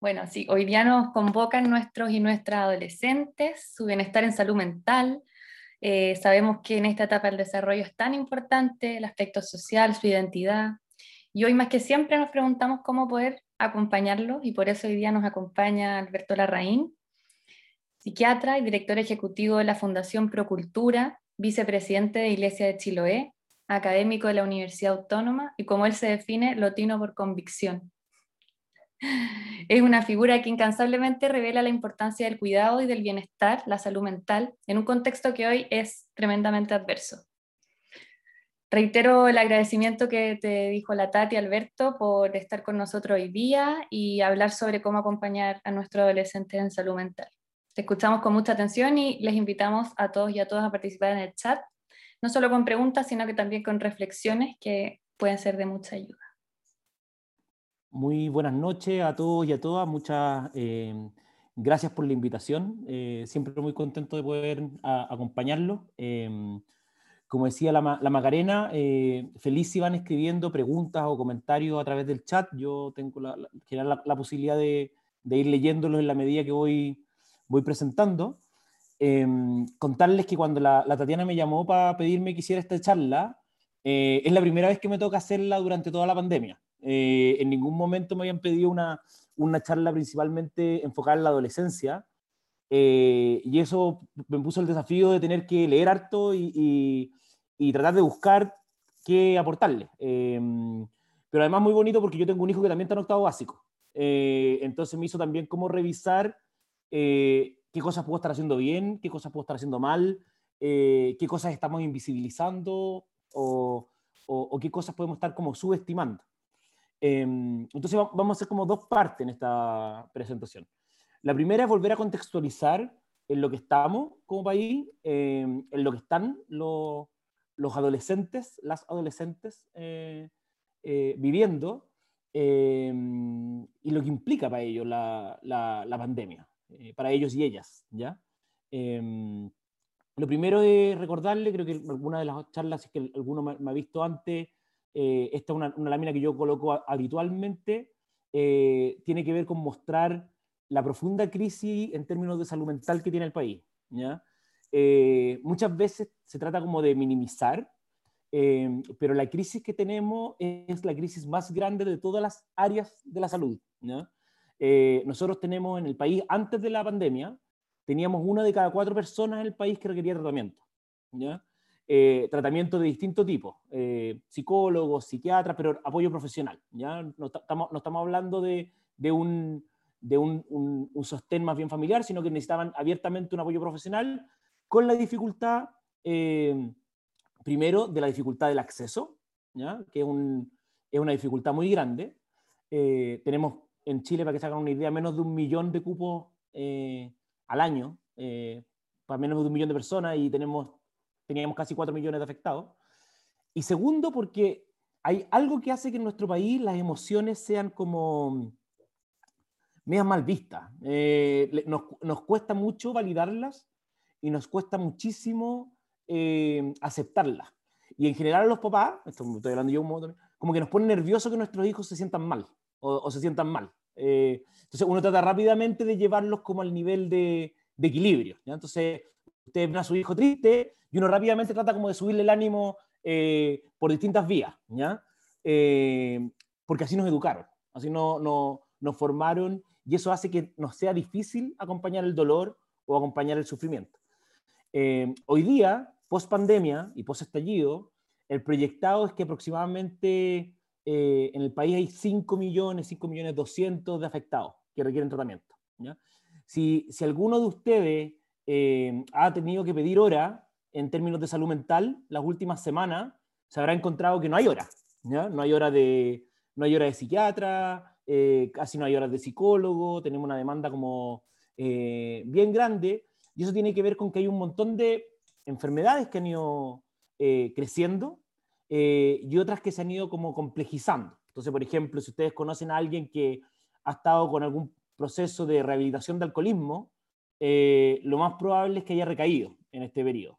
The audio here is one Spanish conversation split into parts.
Bueno, sí, hoy día nos convocan nuestros y nuestras adolescentes, su bienestar en salud mental. Eh, sabemos que en esta etapa del desarrollo es tan importante el aspecto social, su identidad. Y hoy más que siempre nos preguntamos cómo poder acompañarlos y por eso hoy día nos acompaña Alberto Larraín, psiquiatra y director ejecutivo de la Fundación Procultura, vicepresidente de Iglesia de Chiloé, académico de la Universidad Autónoma y como él se define, lotino por convicción. Es una figura que incansablemente revela la importancia del cuidado y del bienestar, la salud mental, en un contexto que hoy es tremendamente adverso. Reitero el agradecimiento que te dijo la Tati Alberto por estar con nosotros hoy día y hablar sobre cómo acompañar a nuestros adolescentes en salud mental. Te escuchamos con mucha atención y les invitamos a todos y a todas a participar en el chat, no solo con preguntas, sino que también con reflexiones que pueden ser de mucha ayuda. Muy buenas noches a todos y a todas. Muchas eh, gracias por la invitación. Eh, siempre muy contento de poder acompañarlos. Eh, como decía la, Macarena, feliz si van escribiendo preguntas o comentarios a través del chat. Yo tengo la, la, posibilidad de, ir leyéndolos en la medida que voy, voy presentando. contarles que cuando la, Tatiana me llamó para pedirme que hiciera esta charla, es la primera vez que me toca hacerla durante toda la pandemia. Eh, en ningún momento me habían pedido una, una charla principalmente enfocada en la adolescencia. Eh, y eso me puso el desafío de tener que leer harto y, y, tratar de buscar qué aportarle. Em, pero además muy bonito porque yo tengo un hijo que también está en octavo básico. Eh, entonces me hizo también como revisar qué cosas puedo estar haciendo bien, qué cosas puedo estar haciendo mal, qué cosas estamos invisibilizando o, o, qué cosas podemos estar como subestimando. Em, entonces vamos a hacer como dos partes en esta presentación. La primera es volver a contextualizar en lo que estamos como país, em, en lo que están los, los adolescentes, las adolescentes eh, eh, viviendo em, y lo que implica para ellos la, la, pandemia, eh, para ellos y ellas. ¿ya? lo primero es recordarle, creo que alguna de las charlas, es que alguno me ha visto antes, eh, esta es una, lámina que yo coloco habitualmente, eh, tiene que ver con mostrar la profunda crisis en términos de salud mental que tiene el país. Eh, muchas veces se trata como de minimizar, pero la crisis que tenemos es la crisis más grande de todas las áreas de la salud. nosotros tenemos en el país, antes de la pandemia, teníamos una de cada cuatro personas en el país que requería tratamiento. Eh, tratamiento de distinto tipo, eh, psicólogos, psiquiatras, pero apoyo profesional. ¿ya? No, estamos, no estamos hablando de, de, un, de un, un, sostén más bien familiar, sino que necesitaban abiertamente un apoyo profesional con la dificultad, eh, primero, de la dificultad del acceso, ¿ya? que es, un, es, una dificultad muy grande. Eh, tenemos en Chile, para que se hagan una idea, menos de un millón de cupos al año, para menos de un millón de personas, y tenemos teníamos casi 4 millones de afectados. Y segundo, porque hay algo que hace que en nuestro país las emociones sean como medias mal vistas. Eh, nos, nos, cuesta mucho validarlas y nos cuesta muchísimo eh, aceptarlas. Y en general a los papás, esto estoy hablando yo como que nos pone nervioso que nuestros hijos se sientan mal o, se sientan mal. Eh, entonces uno trata rápidamente de llevarlos como al nivel de, de equilibrio. ¿ya? Entonces usted ve a su hijo triste y uno rápidamente trata como de subirle el ánimo eh, por distintas vías, ¿ya? Eh, porque así nos educaron, así no, no, nos formaron y eso hace que nos sea difícil acompañar el dolor o acompañar el sufrimiento. Eh, hoy día, post pandemia y post estallido, el proyectado es que aproximadamente en el país hay 5 millones, 5 millones 200 de afectados que requieren tratamiento. ¿ya? Si, si alguno de ustedes ha tenido que pedir hora en términos de salud mental, las últimas semanas se habrá encontrado que no hay hora. No hay hora de, no hay hora de psiquiatra, eh, casi no hay horas de psicólogo, tenemos una demanda como eh, bien grande, y eso tiene que ver con que hay un montón de enfermedades que han ido eh, creciendo y otras que se han ido como complejizando. Entonces, por ejemplo, si ustedes conocen a alguien que ha estado con algún proceso de rehabilitación de alcoholismo, lo más probable es que haya recaído en este periodo.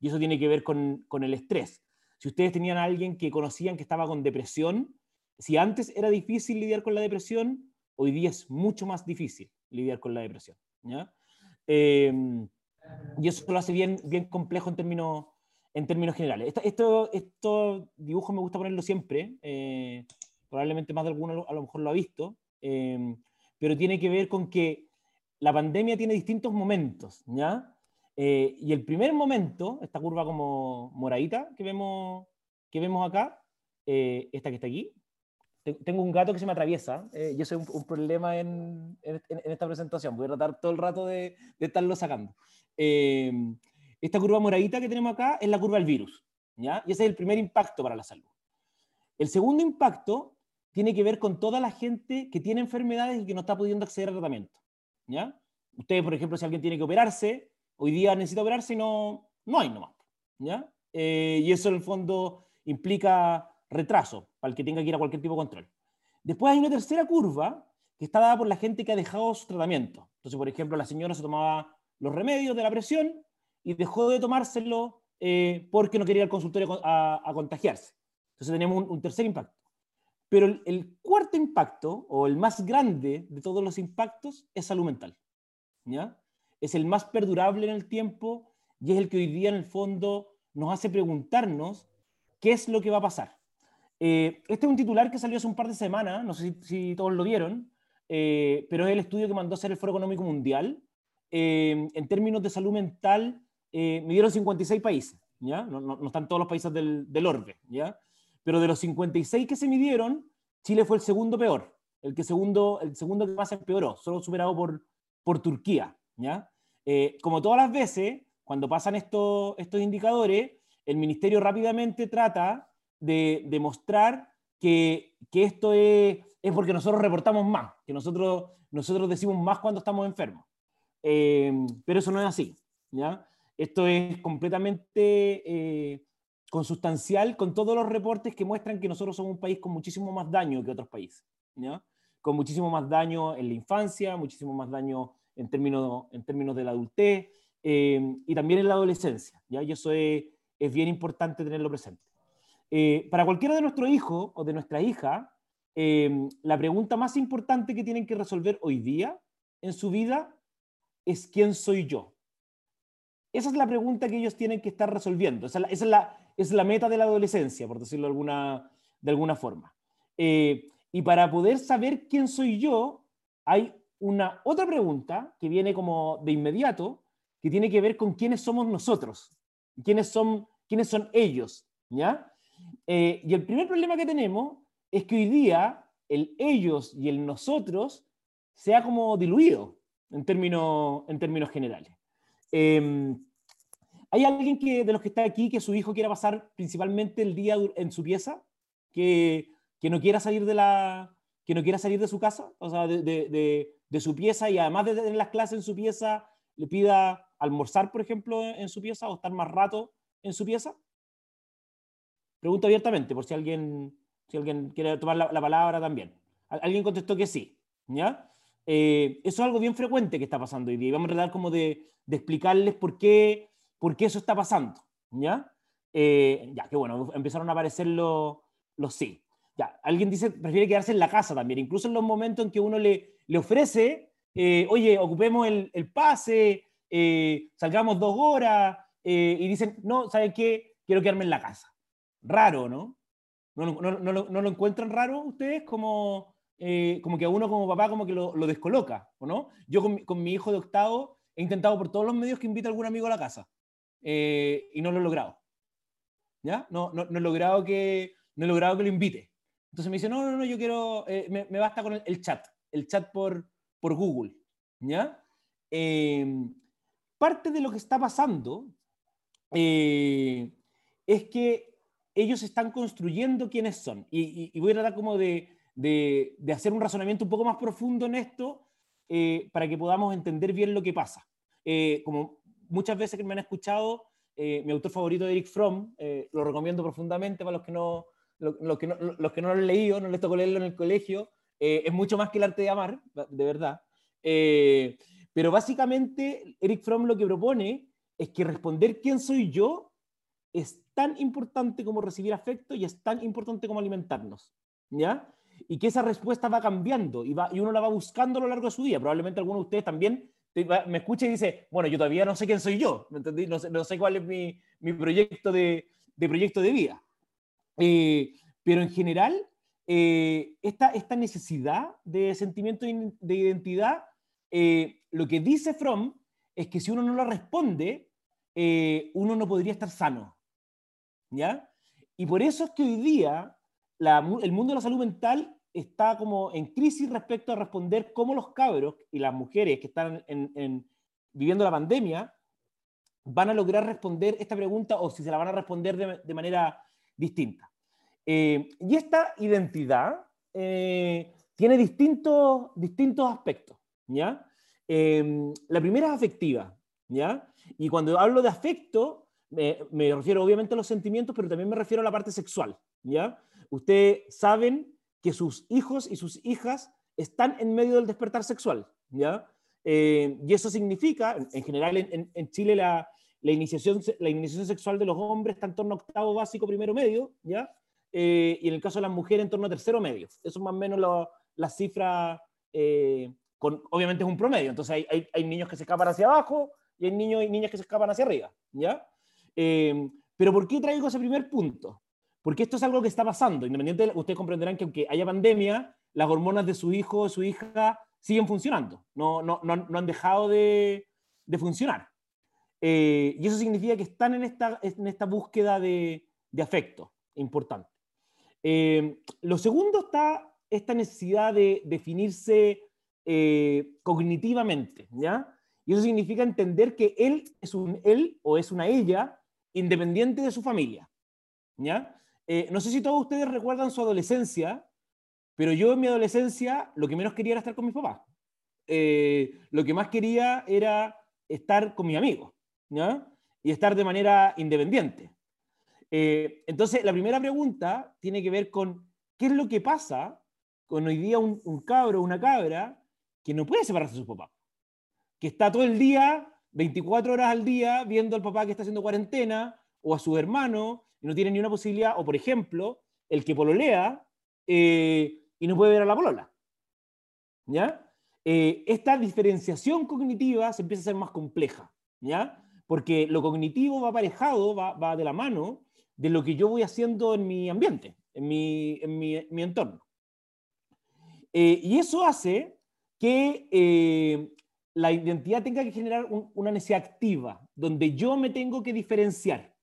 Y eso tiene que ver con, con, el estrés. Si ustedes tenían a alguien que conocían que estaba con depresión, si antes era difícil lidiar con la depresión, hoy día es mucho más difícil lidiar con la depresión. ¿ya? Em, y eso lo hace bien, bien complejo en términos, en términos generales. Esto, esto, dibujo me gusta ponerlo siempre, eh, probablemente más de alguno a lo mejor lo ha visto, em, pero tiene que ver con que la pandemia tiene distintos momentos, ¿ya? Eh, y el primer momento, esta curva como moradita que vemos, que vemos acá, eh, esta que está aquí, tengo un gato que se me atraviesa eh, y eso es un, problema en, en, esta presentación. Voy a tratar todo el rato de, de estarlo sacando. Eh, esta curva moradita que tenemos acá es la curva del virus, ¿ya? Y ese es el primer impacto para la salud. El segundo impacto tiene que ver con toda la gente que tiene enfermedades y que no está pudiendo acceder al tratamiento, ¿ya? Ustedes, por ejemplo, si alguien tiene que operarse, hoy día necesita operarse y no, no hay nomás, ¿ya? Eh, y eso en el fondo implica retraso para el que tenga que ir a cualquier tipo de control. Después hay una tercera curva que está dada por la gente que ha dejado su tratamiento. Entonces, por ejemplo, la señora se tomaba los remedios de la presión y dejó de tomárselo eh, porque no quería ir al consultorio a, contagiarse. Entonces tenemos un, tercer impacto. Pero el, cuarto impacto, o el más grande de todos los impactos, es salud mental. ¿ya? Es el más perdurable en el tiempo y es el que hoy día en el fondo nos hace preguntarnos qué es lo que va a pasar. Eh, este es un titular que salió hace un par de semanas, no sé si, todos lo vieron, eh, pero es el estudio que mandó hacer el Foro Económico Mundial. Eh, en términos de salud mental, midieron 56 países, ¿ya? No, no, están todos los países del, del, orbe, ¿ya? Pero de los 56 que se midieron, Chile fue el segundo peor, el, que segundo, el segundo que más empeoró, solo superado por, por Turquía, ¿ya? como todas las veces, cuando pasan estos, estos indicadores, el ministerio rápidamente trata de demostrar que, que esto es, es, porque nosotros reportamos más, que nosotros, nosotros decimos más cuando estamos enfermos. Eh, pero eso no es así. ¿ya? Esto es completamente eh, consustancial con todos los reportes que muestran que nosotros somos un país con muchísimo más daño que otros países. Con muchísimo más daño en la infancia, muchísimo más daño en términos, en términos de la adultez eh, y también en la adolescencia. ¿ya? Y eso es, es bien importante tenerlo presente. Eh, para cualquiera de nuestros hijos o de nuestra hija, eh, la pregunta más importante que tienen que resolver hoy día en su vida es ¿quién soy yo? Esa es la pregunta que ellos tienen que estar resolviendo. Esa es la, es la, meta de la adolescencia, por decirlo de alguna, forma. Eh, y para poder saber quién soy yo, hay una otra pregunta que viene como de inmediato, que tiene que ver con quiénes somos nosotros, quiénes son, quiénes son ellos, ¿ya? Eh, y el primer problema que tenemos es que hoy día el ellos y el nosotros se ha como diluido en términos, en términos generales. Em, ¿Hay alguien que, de los que está aquí que su hijo quiera pasar principalmente el día en su pieza? Que, que no quiera salir de la que no quiera salir de su casa, o sea, de, de, de, su pieza y además de tener las clases en su pieza, le pida almorzar, por ejemplo, en su pieza o estar más rato en su pieza? Pregunto abiertamente, por si alguien, si alguien quiere tomar la, palabra también. Alguien contestó que sí, ¿ya? Eh, eso es algo bien frecuente que está pasando hoy día. Vamos a tratar como de, de explicarles por qué, por qué eso está pasando, ¿ya? Eh, ya, que bueno, empezaron a aparecer los, los sí. Ya, alguien dice, prefiere quedarse en la casa también, incluso en los momentos en que uno le, le ofrece, eh, oye, ocupemos el, el pase, salgamos dos horas, y dicen, no, ¿saben qué? Quiero quedarme en la casa raro, ¿no? ¿No, no, no, lo encuentran raro ustedes? Como, eh, como que a uno como papá como que lo, lo descoloca, ¿o no? Yo con, con, mi hijo de octavo he intentado por todos los medios que invite a algún amigo a la casa eh, y no lo he logrado. ¿Ya? No, no, no, he logrado que, no he logrado que lo invite. Entonces me dice, no, no, no, yo quiero, eh, me, me, basta con el, el, chat, el chat por, por Google. ¿Ya? parte de lo que está pasando es que ellos están construyendo quiénes son. Y, voy a tratar como de, de, hacer un razonamiento un poco más profundo en esto eh, para que podamos entender bien lo que pasa. Eh, como muchas veces que me han escuchado, eh, mi autor favorito, Eric Fromm, lo recomiendo profundamente para los que no, los, que no, los que no lo han leído, no les tocó leerlo en el colegio, es mucho más que el arte de amar, de verdad. pero básicamente, Eric Fromm lo que propone es que responder quién soy yo es tan importante como recibir afecto y es tan importante como alimentarnos, ¿ya? y que esa respuesta va cambiando y, va, y uno la va buscando a lo largo de su día. Probablemente alguno de ustedes también me escucha y dice, bueno, yo todavía no sé quién soy yo, ¿me entendí? No sé, no sé cuál es mi, mi proyecto, de, de, proyecto de vida. Eh, pero en general, eh, esta, esta necesidad de sentimiento de identidad, eh, lo que dice Fromm es que si uno no la responde, uno no podría estar sano. ¿Ya? Y por eso es que hoy día el mundo de la salud mental está como en crisis respecto a responder cómo los cabros y las mujeres que están viviendo la pandemia van a lograr responder esta pregunta o si se la van a responder de, manera distinta. Eh, y esta identidad eh, tiene distintos, distintos aspectos. ¿ya? Eh, la primera es afectiva. ¿ya? Y cuando hablo de afecto, me, me, refiero obviamente a los sentimientos, pero también me refiero a la parte sexual. ¿ya? Ustedes saben que sus hijos y sus hijas están en medio del despertar sexual, ¿ya? Eh, y eso significa, en, general en, Chile la, iniciación, la iniciación sexual de los hombres está en torno a octavo básico, primero medio, ¿ya? Eh, y en el caso de las mujeres en torno a tercero medio. Eso es más o menos la cifra, eh, con, obviamente es un promedio, entonces hay, hay, hay, niños que se escapan hacia abajo y hay niños y niñas que se escapan hacia arriba, ¿ya? pero ¿por qué traigo ese primer punto? Porque esto es algo que está pasando. Independiente, ustedes comprenderán que aunque haya pandemia, las hormonas de su hijo o su hija siguen funcionando. No, no, no, no han dejado de, funcionar. Eh, y eso significa que están en esta, en esta búsqueda de, de afecto importante. Eh, lo segundo está esta necesidad de definirse eh, cognitivamente, ¿ya? Y eso significa entender que él es un él o es una ella independiente de su familia, ¿ya? Eh, no sé si todos ustedes recuerdan su adolescencia, pero yo en mi adolescencia lo que menos quería era estar con mis papás. Eh, lo que más quería era estar con mis amigos, ¿ya? Y estar de manera independiente. Eh, entonces, la primera pregunta tiene que ver con qué es lo que pasa con hoy día un, un cabro o una cabra que no puede separarse de su papá, que está todo el día, 24 horas al día, viendo al papá que está haciendo cuarentena o a su hermano no tiene ni una posibilidad, o por ejemplo, el que pololea eh, y no puede ver a la polola. ¿Ya? Eh, esta diferenciación cognitiva se empieza a ser más compleja, ¿ya? Porque lo cognitivo va aparejado, va, va de la mano de lo que yo voy haciendo en mi ambiente, en mi, en mi entorno. Eh, y eso hace que la identidad tenga que generar una necesidad activa, donde yo me tengo que diferenciar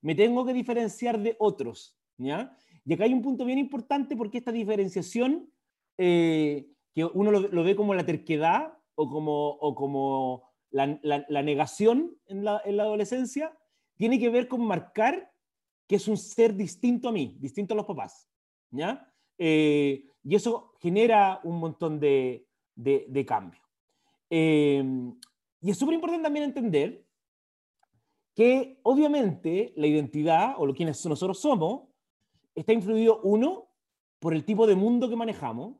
me tengo que diferenciar de otros. ¿ya? Y acá hay un punto bien importante porque esta diferenciación, eh, que uno lo, ve como la terquedad o como, o como la, negación en la, en la, adolescencia, tiene que ver con marcar que es un ser distinto a mí, distinto a los papás. ¿ya? Eh, y eso genera un montón de, de, de cambio. Eh, y es súper importante también entender que obviamente la identidad o lo que nosotros somos está influido, uno, por el tipo de mundo que manejamos.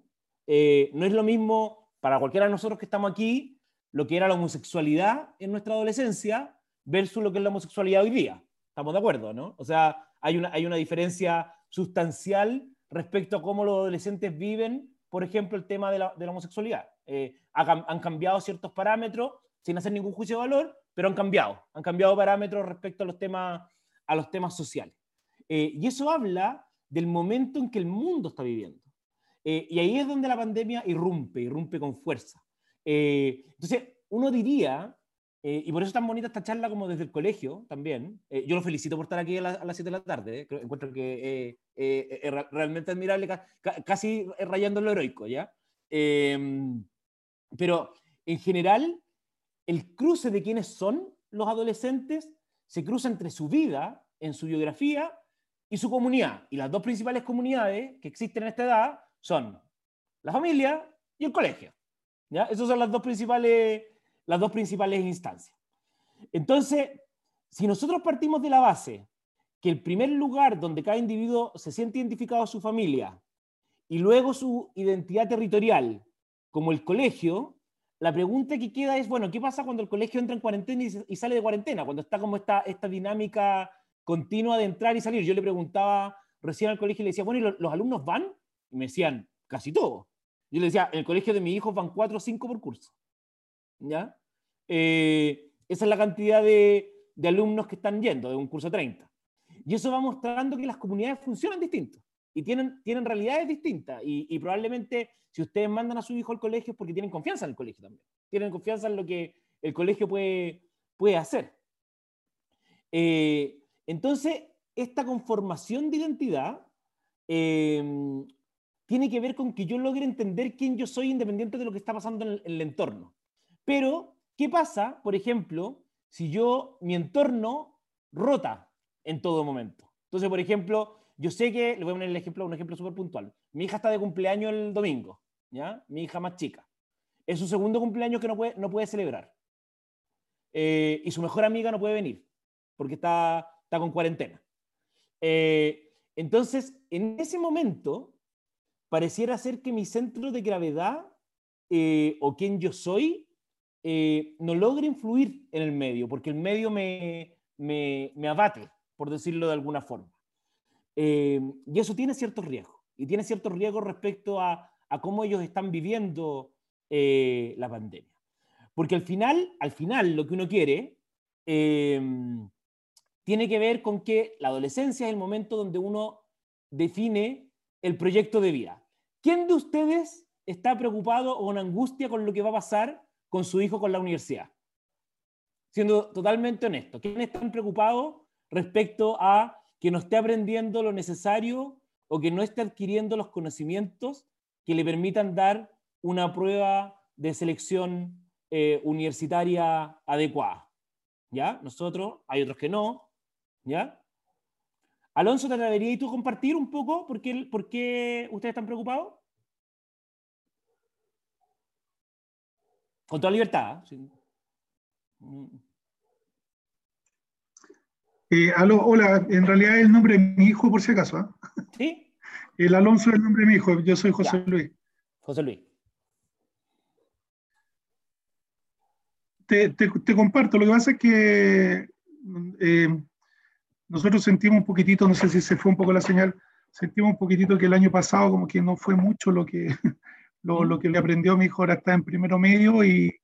Eh, no es lo mismo para cualquiera de nosotros que estamos aquí lo que era la homosexualidad en nuestra adolescencia versus lo que es la homosexualidad hoy día. ¿Estamos de acuerdo, no? O sea, hay una, hay una diferencia sustancial respecto a cómo los adolescentes viven, por ejemplo, el tema de la, de la homosexualidad. Eh, han cambiado ciertos parámetros sin hacer ningún juicio de valor, pero han cambiado, han cambiado parámetros respecto a los temas, a los temas sociales. Eh, y eso habla del momento en que el mundo está viviendo. Eh, y ahí es donde la pandemia irrumpe, irrumpe con fuerza. Eh, entonces, uno diría, y por eso es tan bonita esta charla como desde el colegio también, yo lo felicito por estar aquí a, las 7 de la tarde, encuentro que es realmente admirable, casi rayando lo heroico, ¿ya? pero en general, el cruce de quiénes son los adolescentes se cruza entre su vida, en su biografía y su comunidad. Y las dos principales comunidades que existen en esta edad son la familia y el colegio. ¿ya? Esas son las dos principales, las dos principales instancias. Entonces, si nosotros partimos de la base que el primer lugar donde cada individuo se siente identificado es su familia y luego su identidad territorial como el colegio, la pregunta que queda es, bueno, ¿qué pasa cuando el colegio entra en cuarentena y, sale de cuarentena? Cuando está como esta, esta dinámica continua de entrar y salir. Yo le preguntaba recién al colegio y le decía, bueno, ¿y los, alumnos van? Y me decían, casi todo. Yo le decía, en el colegio de mi hijo van cuatro o cinco por curso. ¿Ya? Eh, esa es la cantidad de, alumnos que están yendo de un curso 30. Y eso va mostrando que las comunidades funcionan distinto y tienen, tienen realidades distintas. Y, probablemente si ustedes mandan a su hijo al colegio es porque tienen confianza en el colegio también. Tienen confianza en lo que el colegio puede, puede hacer. Eh, entonces, esta conformación de identidad eh, tiene que ver con que yo logre entender quién yo soy independiente de lo que está pasando en el, en el entorno. Pero, ¿qué pasa, por ejemplo, si yo, mi entorno rota en todo momento? Entonces, por ejemplo, yo sé que, le voy a poner el ejemplo, un ejemplo súper puntual. Mi hija está de cumpleaños el domingo, ¿ya? Mi hija más chica. Es su segundo cumpleaños que no puede, no puede celebrar. Eh, y su mejor amiga no puede venir, porque está, está con cuarentena. Eh, entonces, en ese momento, pareciera ser que mi centro de gravedad eh, o quién yo soy eh, no logra influir en el medio, porque el medio me, me, me abate, por decirlo de alguna forma. Eh, y eso tiene ciertos riesgos, y tiene ciertos riesgos respecto a, cómo ellos están viviendo eh, la pandemia. Porque al final, al final lo que uno quiere eh, tiene que ver con que la adolescencia es el momento donde uno define el proyecto de vida. ¿Quién de ustedes está preocupado o con angustia con lo que va a pasar con su hijo con la universidad? Siendo totalmente honesto, ¿quién está preocupado respecto a que no esté aprendiendo lo necesario o que no esté adquiriendo los conocimientos que le permitan dar una prueba de selección eh, universitaria adecuada? ¿Ya? Nosotros, hay otros que no, ¿ya? Alonso, ¿te atreverías tú a compartir un poco por qué, por qué ustedes están preocupados? Con toda libertad. ¿sí? Eh, aló, hola, en realidad es el nombre de mi hijo, por si acaso. ¿eh? ¿Sí? El Alonso es el nombre de mi hijo, yo soy José Ya. Luis. José Luis. Te, te- te comparto, lo que pasa es que eh, nosotros sentimos un poquitito, no sé si se fue un poco la señal, sentimos un poquitito que el año pasado como que no fue mucho lo que, lo, lo que le aprendió mi hijo, ahora está en primero medio y,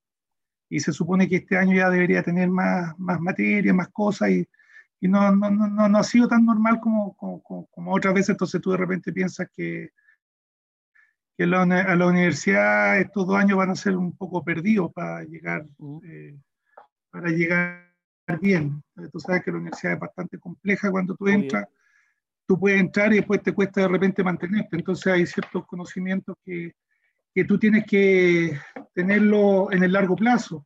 y se supone que este año ya debería tener más, más materia, más cosas y, y no, no, no, no, ha sido tan normal como, como, como- otras veces, entonces tú de repente piensas que, que la a la universidad estos dos años van a ser un poco perdidos para llegar, eh, para llegar bien. Tú sabes que la universidad es bastante compleja cuando tú entras, tú puedes entrar y después te cuesta de repente mantenerte, entonces hay ciertos conocimientos que, que tú tienes que tenerlo en el largo plazo,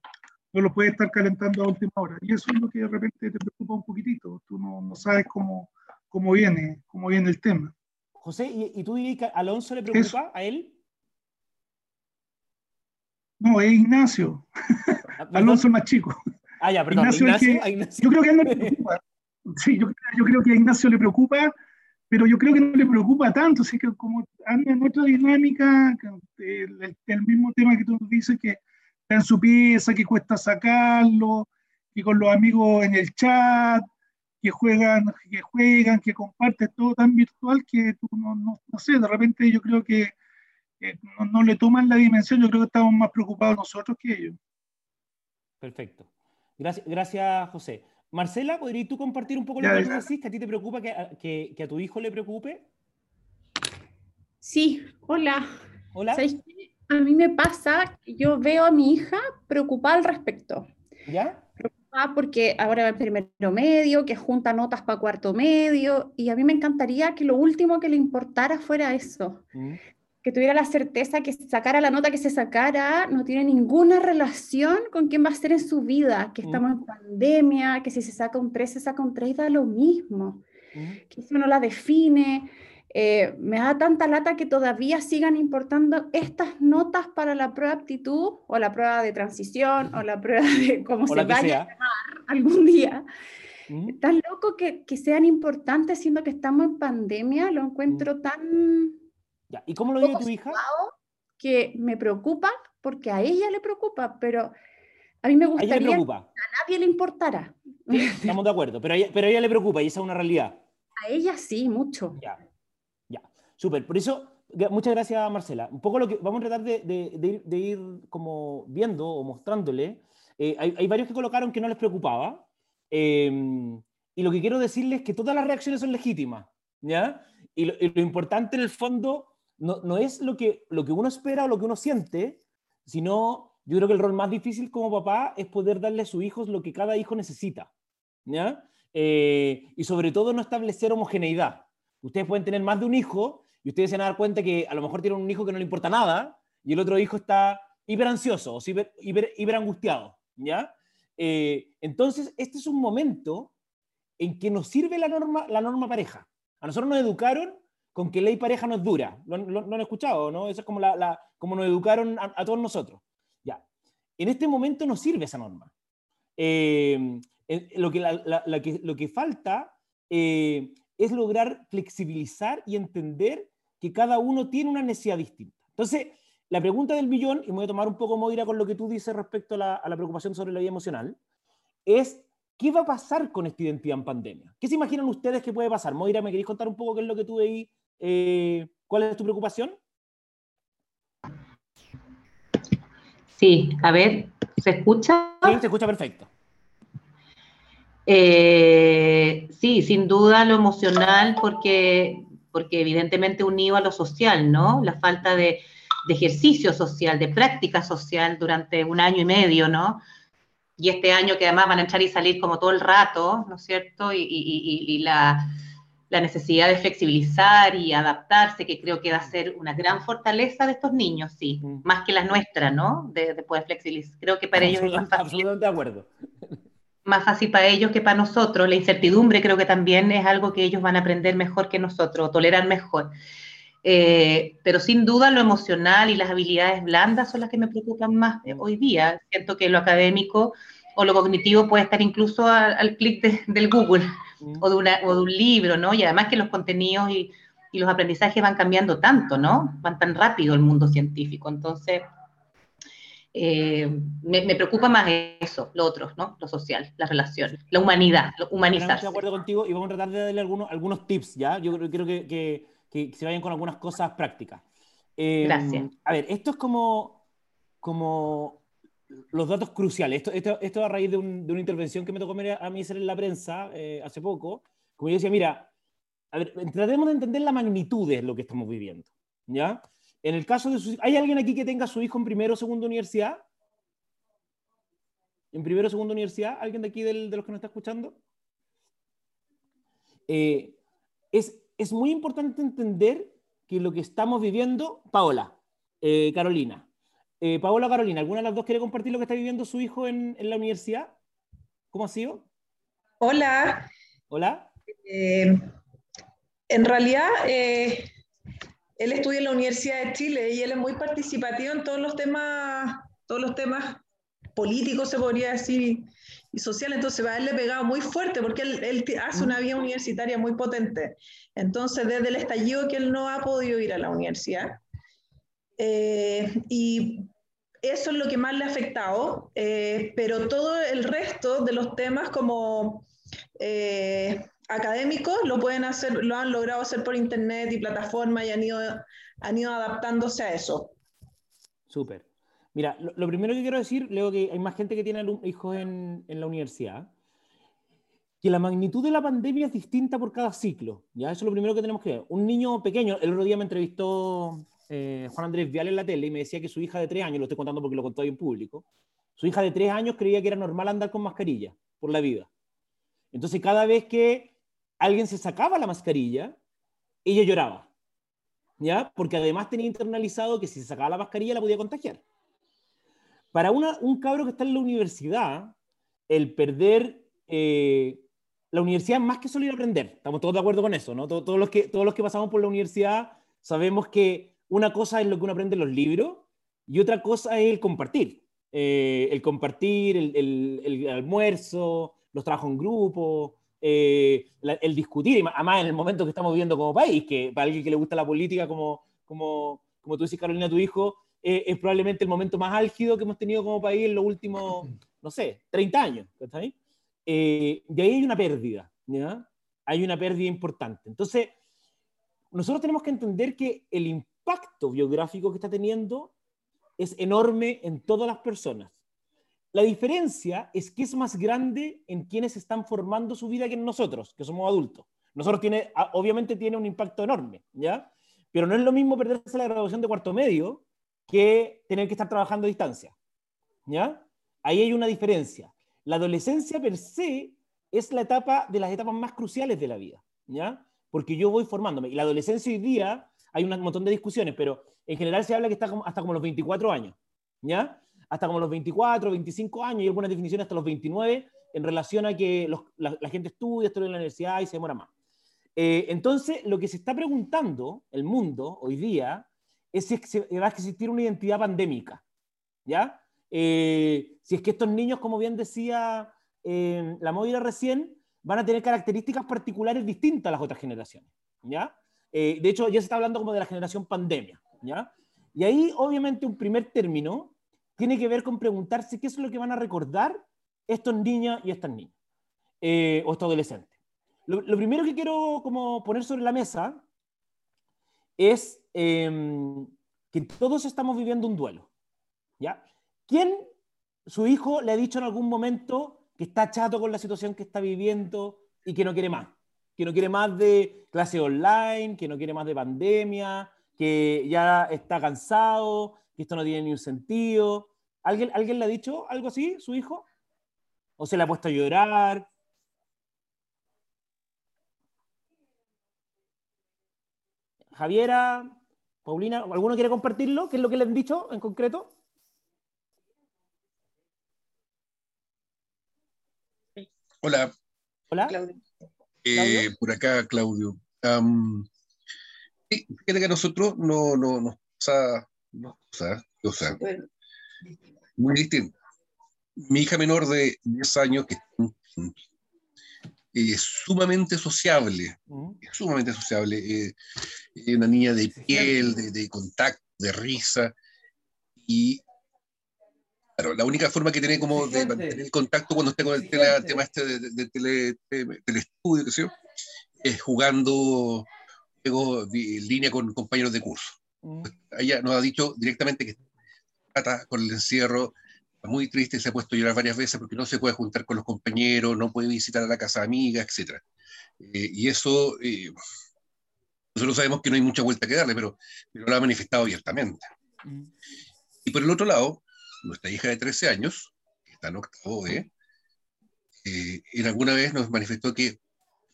no lo puedes estar calentando a última hora. Y eso es lo que de repente te preocupa un poquitito, tú no, no sabes cómo, cómo, viene, cómo viene el tema. José, ¿y, y tú dirías que a Alonso le preocupa a él? No, es Ignacio, Ah. Alonso es más chico. Ah, ya, perdón. Ignacio es Ignacio, que- Ignacio. Yo creo que a él no le preocupa. Sí, yo, yo creo que a Ignacio le preocupa, pero yo creo que no le preocupa tanto, así que como anda en otra dinámica, el, el- mismo tema que tú dices, que en su pieza, que cuesta sacarlo, que con los amigos en el chat, que juegan, que juegan, que comparten todo tan virtual que tú no, no, no sé, de repente yo creo que eh, no, no le toman la dimensión, yo creo que estamos más preocupados nosotros que ellos. Perfecto. Gracias, gracias, José. Marcela, ¿podrías tú compartir un poco lo que tú decís? ¿Que a ti te preocupa que a, que, que a tu hijo le preocupe? Sí, hola. Hola. ¿Sabéis qué? A mí me pasa yo veo a mi hija preocupada al respecto. ¿Ya? Preocupada porque ahora va en primero medio, que junta notas para cuarto medio, y a mí me encantaría que lo último que le importara fuera eso, Mm. que tuviera la certeza que sacara la nota que se sacara no tiene ninguna relación con quién va a ser en su vida, que Mm. estamos en pandemia, que si se saca un 3, se saca un 3, da lo mismo Mm. que eso no la define. Eh, me da tanta lata que todavía sigan importando estas notas para la prueba de aptitud o la prueba de transición o la prueba de cómo O se que vaya sea. algún día. Mm. Tan loco que, que sean importantes siendo que estamos en pandemia, lo encuentro tan Ya. ¿Y cómo lo vive tu hija? que me preocupa porque a ella le preocupa, pero a mí me A le gustaría que preocupa. a nadie le importara. Sí, estamos de acuerdo. Pero a, ella, pero a ella le preocupa y esa es una realidad. A ella sí, mucho. Ya. Súper. Por eso, Muchas gracias, Marcela. Un poco lo que vamos a tratar de, ir, como viendo o mostrándole. Eh, hay, varios que colocaron que no les preocupaba. Em, y lo que quiero decirles es que todas las reacciones son legítimas. ¿ya? Y lo, importante en el fondo no, no, es lo que, lo que uno espera o lo que uno siente, sino yo creo que el rol más difícil como papá es poder darle a sus hijos lo que cada hijo necesita. ¿ya? Eh, y sobre todo no establecer homogeneidad. Ustedes pueden tener más de un hijo y ustedes se van a dar cuenta que a lo mejor tienen un hijo que no le importa nada y el otro hijo está hiper ansioso o hiper, hiper, angustiado. ¿ya? Eh, entonces, este es un momento en que nos sirve la norma, la norma pareja. A nosotros nos educaron con que ley pareja no es dura. ¿Lo, han escuchado? ¿no? Eso es como, la, como nos educaron a, todos nosotros. Ya. En este momento nos sirve esa norma. Eh, lo, que, lo que falta eh, es lograr flexibilizar y entender que cada uno tiene una necesidad distinta. Entonces, la pregunta del millón, y me voy a tomar un poco, Moira, con lo que tú dices respecto a la, preocupación sobre la vida emocional, es ¿qué va a pasar con esta identidad en pandemia? ¿Qué se imaginan ustedes que puede pasar? Moira, ¿me queréis contar un poco qué es lo que tú veis? Eh, ¿Cuál es tu preocupación? Sí, a ver, ¿se escucha? Sí, se escucha perfecto. Eh, sí, sin duda lo emocional, porque, porque evidentemente unido a lo social, ¿no? La falta de, ejercicio social, de práctica social durante un año y medio, ¿no? Y este año que además van a entrar y salir como todo el rato, ¿no es cierto? Y, la, necesidad de flexibilizar y adaptarse, que creo que va a ser una gran fortaleza de estos niños, sí, mm. más que la nuestra, ¿no? De, poder flexibilizar. Creo que para ellos es más Absolutamente de acuerdo más fácil para ellos que para nosotros. La incertidumbre creo que también es algo que ellos van a aprender mejor que nosotros, tolerar mejor. Eh, pero sin duda lo emocional y las habilidades blandas son las que me preocupan más hoy día. Siento que lo académico o lo cognitivo puede estar incluso al, clic del Google mm. o, de una, o, de un libro, ¿no? Y además que los contenidos y, y los aprendizajes van cambiando tanto, ¿no? Van tan rápido el mundo científico. Entonces, eh, me, preocupa más eso, lo otro, ¿no? Lo social, las relaciones, la humanidad, lo humanizarse. Estoy de acuerdo contigo y vamos a tratar de darle algunos, algunos tips, ¿ya? Yo creo, que, que, que, se vayan con algunas cosas prácticas. Eh, Gracias. A ver, esto es como, como los datos cruciales. Esto, esto, esto a raíz de, de, una intervención que me tocó a mí hacer en la prensa eh, hace poco. Como yo decía, mira, a ver, tratemos de entender la magnitud de lo que estamos viviendo, ¿ya? En el caso de sus... ¿Hay alguien aquí que tenga a su hijo en primero o segundo universidad? ¿En primero o segundo universidad? ¿Alguien de aquí de los que nos está escuchando? Eh, es, es, muy importante entender que lo que estamos viviendo, Paola, eh, Carolina, eh, Paola o Carolina, ¿alguna de las dos quiere compartir lo que está viviendo su hijo en, en la universidad? ¿Cómo ha sido? Hola. Hola. en realidad, él estudia en la Universidad de Chile y él es muy participativo en todos los temas, todos los temas políticos, se podría decir, y sociales. Entonces, a él le pegado muy fuerte porque él, hace una vida universitaria muy potente. Entonces, desde el estallido que él no ha podido ir a la universidad. Eh, y eso es lo que más le ha afectado, eh, pero todo el resto de los temas como eh, académicos lo pueden hacer, lo han logrado hacer por internet y plataformas y han ido, han ido adaptándose a eso. Súper. Mira, lo, primero que quiero decir, luego que hay más gente que tiene hijos en, en, la universidad, que la magnitud de la pandemia es distinta por cada ciclo. ¿ya? Eso es lo primero que tenemos que ver. Un niño pequeño, el otro día me entrevistó eh, Juan Andrés Vial en la tele y me decía que su hija de tres años, lo estoy contando porque lo contó ahí en público, su hija de tres años creía que era normal andar con mascarilla por la vida. Entonces, cada vez que alguien se sacaba la mascarilla, ella lloraba. ¿Ya? Porque además tenía internalizado que si se sacaba la mascarilla la podía contagiar. Para un cabro que está en la universidad, el perder eh, la universidad más que solo ir a aprender. Estamos todos de acuerdo con eso, ¿no? Todos, los que, todos los que pasamos por la universidad sabemos que una cosa es lo que uno aprende en los libros y otra cosa es el compartir. Eh, el compartir, el, el, almuerzo, los trabajos en grupo, eh, el discutir, y además en el momento que estamos viviendo como país, que para alguien que le gusta la política, como, como, como tú dices, Carolina, tu hijo, eh, es probablemente el momento más álgido que hemos tenido como país en los últimos, no sé, 30 años. Eh, de ahí hay una pérdida, ¿ya? Hay una pérdida importante. Entonces, nosotros tenemos que entender que el impacto biográfico que está teniendo es enorme en todas las personas. La diferencia es que es más grande en quienes están formando su vida que en nosotros, que somos adultos. Nosotros tiene, obviamente tiene un impacto enorme, ¿ya? Pero no es lo mismo perderse la graduación de cuarto medio que tener que estar trabajando a distancia, ¿ya? Ahí hay una diferencia. La adolescencia per se es la etapa de las etapas más cruciales de la vida, ¿ya? Porque yo voy formándome. Y la adolescencia hoy día, hay un montón de discusiones, pero en general se habla que está hasta como los 24 años, ¿ya? Hasta como los 24, 25 años, y algunas definiciones hasta los 29, en relación a que la, gente estudia, estudia en la universidad y se demora más. Eh, entonces, lo que se está preguntando el mundo hoy día es si va a existir una identidad pandémica, ¿ya? Eh, si es que estos niños, como bien decía eh, la Moira recién, van a tener características particulares distintas a las otras generaciones, ¿ya? de hecho, ya se está hablando como de la generación pandemia, ¿ya? Y ahí, obviamente, un primer término tiene que ver con preguntarse qué es lo que van a recordar estos niños y estas niñas, eh, o estos adolescentes. Lo, primero que quiero como poner sobre la mesa es em, que todos estamos viviendo un duelo, ¿ya? ¿Quién, su hijo, le ha dicho en algún momento que está chato con la situación que está viviendo y que no quiere más? Que no quiere más de clase online, que no quiere más de pandemia, que ya está cansado, que esto no tiene ni un sentido. ¿Alguien, ¿Alguien le ha dicho algo así, su hijo? ¿O se le ha puesto a llorar? Javiera, Paulina, ¿alguno quiere compartirlo? ¿Qué es lo que le han dicho en concreto? Hola. Hola. Eh, por acá, Claudio fíjate que a nosotros no, no, nos pasa, o sea, muy distinto. Mi hija menor de 10 años, que es sumamente sociable, es sumamente sociable, eh, es una niña de piel, de, de, contacto, de risa, y claro, la única forma que tiene como de mantener contacto cuando está con el tema este de, de, tele, estudio, que sé es jugando luego en línea con compañeros de curso. Mm. Ella nos ha dicho directamente que está con el encierro, muy triste, se ha puesto a llorar varias veces porque no se puede juntar con los compañeros, no puede visitar a la casa de amigas, etc. Eh, y eso, eh, nosotros sabemos que no hay mucha vuelta que darle, pero, pero lo ha manifestado abiertamente. Mm. Y por el otro lado, nuestra hija de 13 años, que está en octavo B, eh, en alguna vez nos manifestó que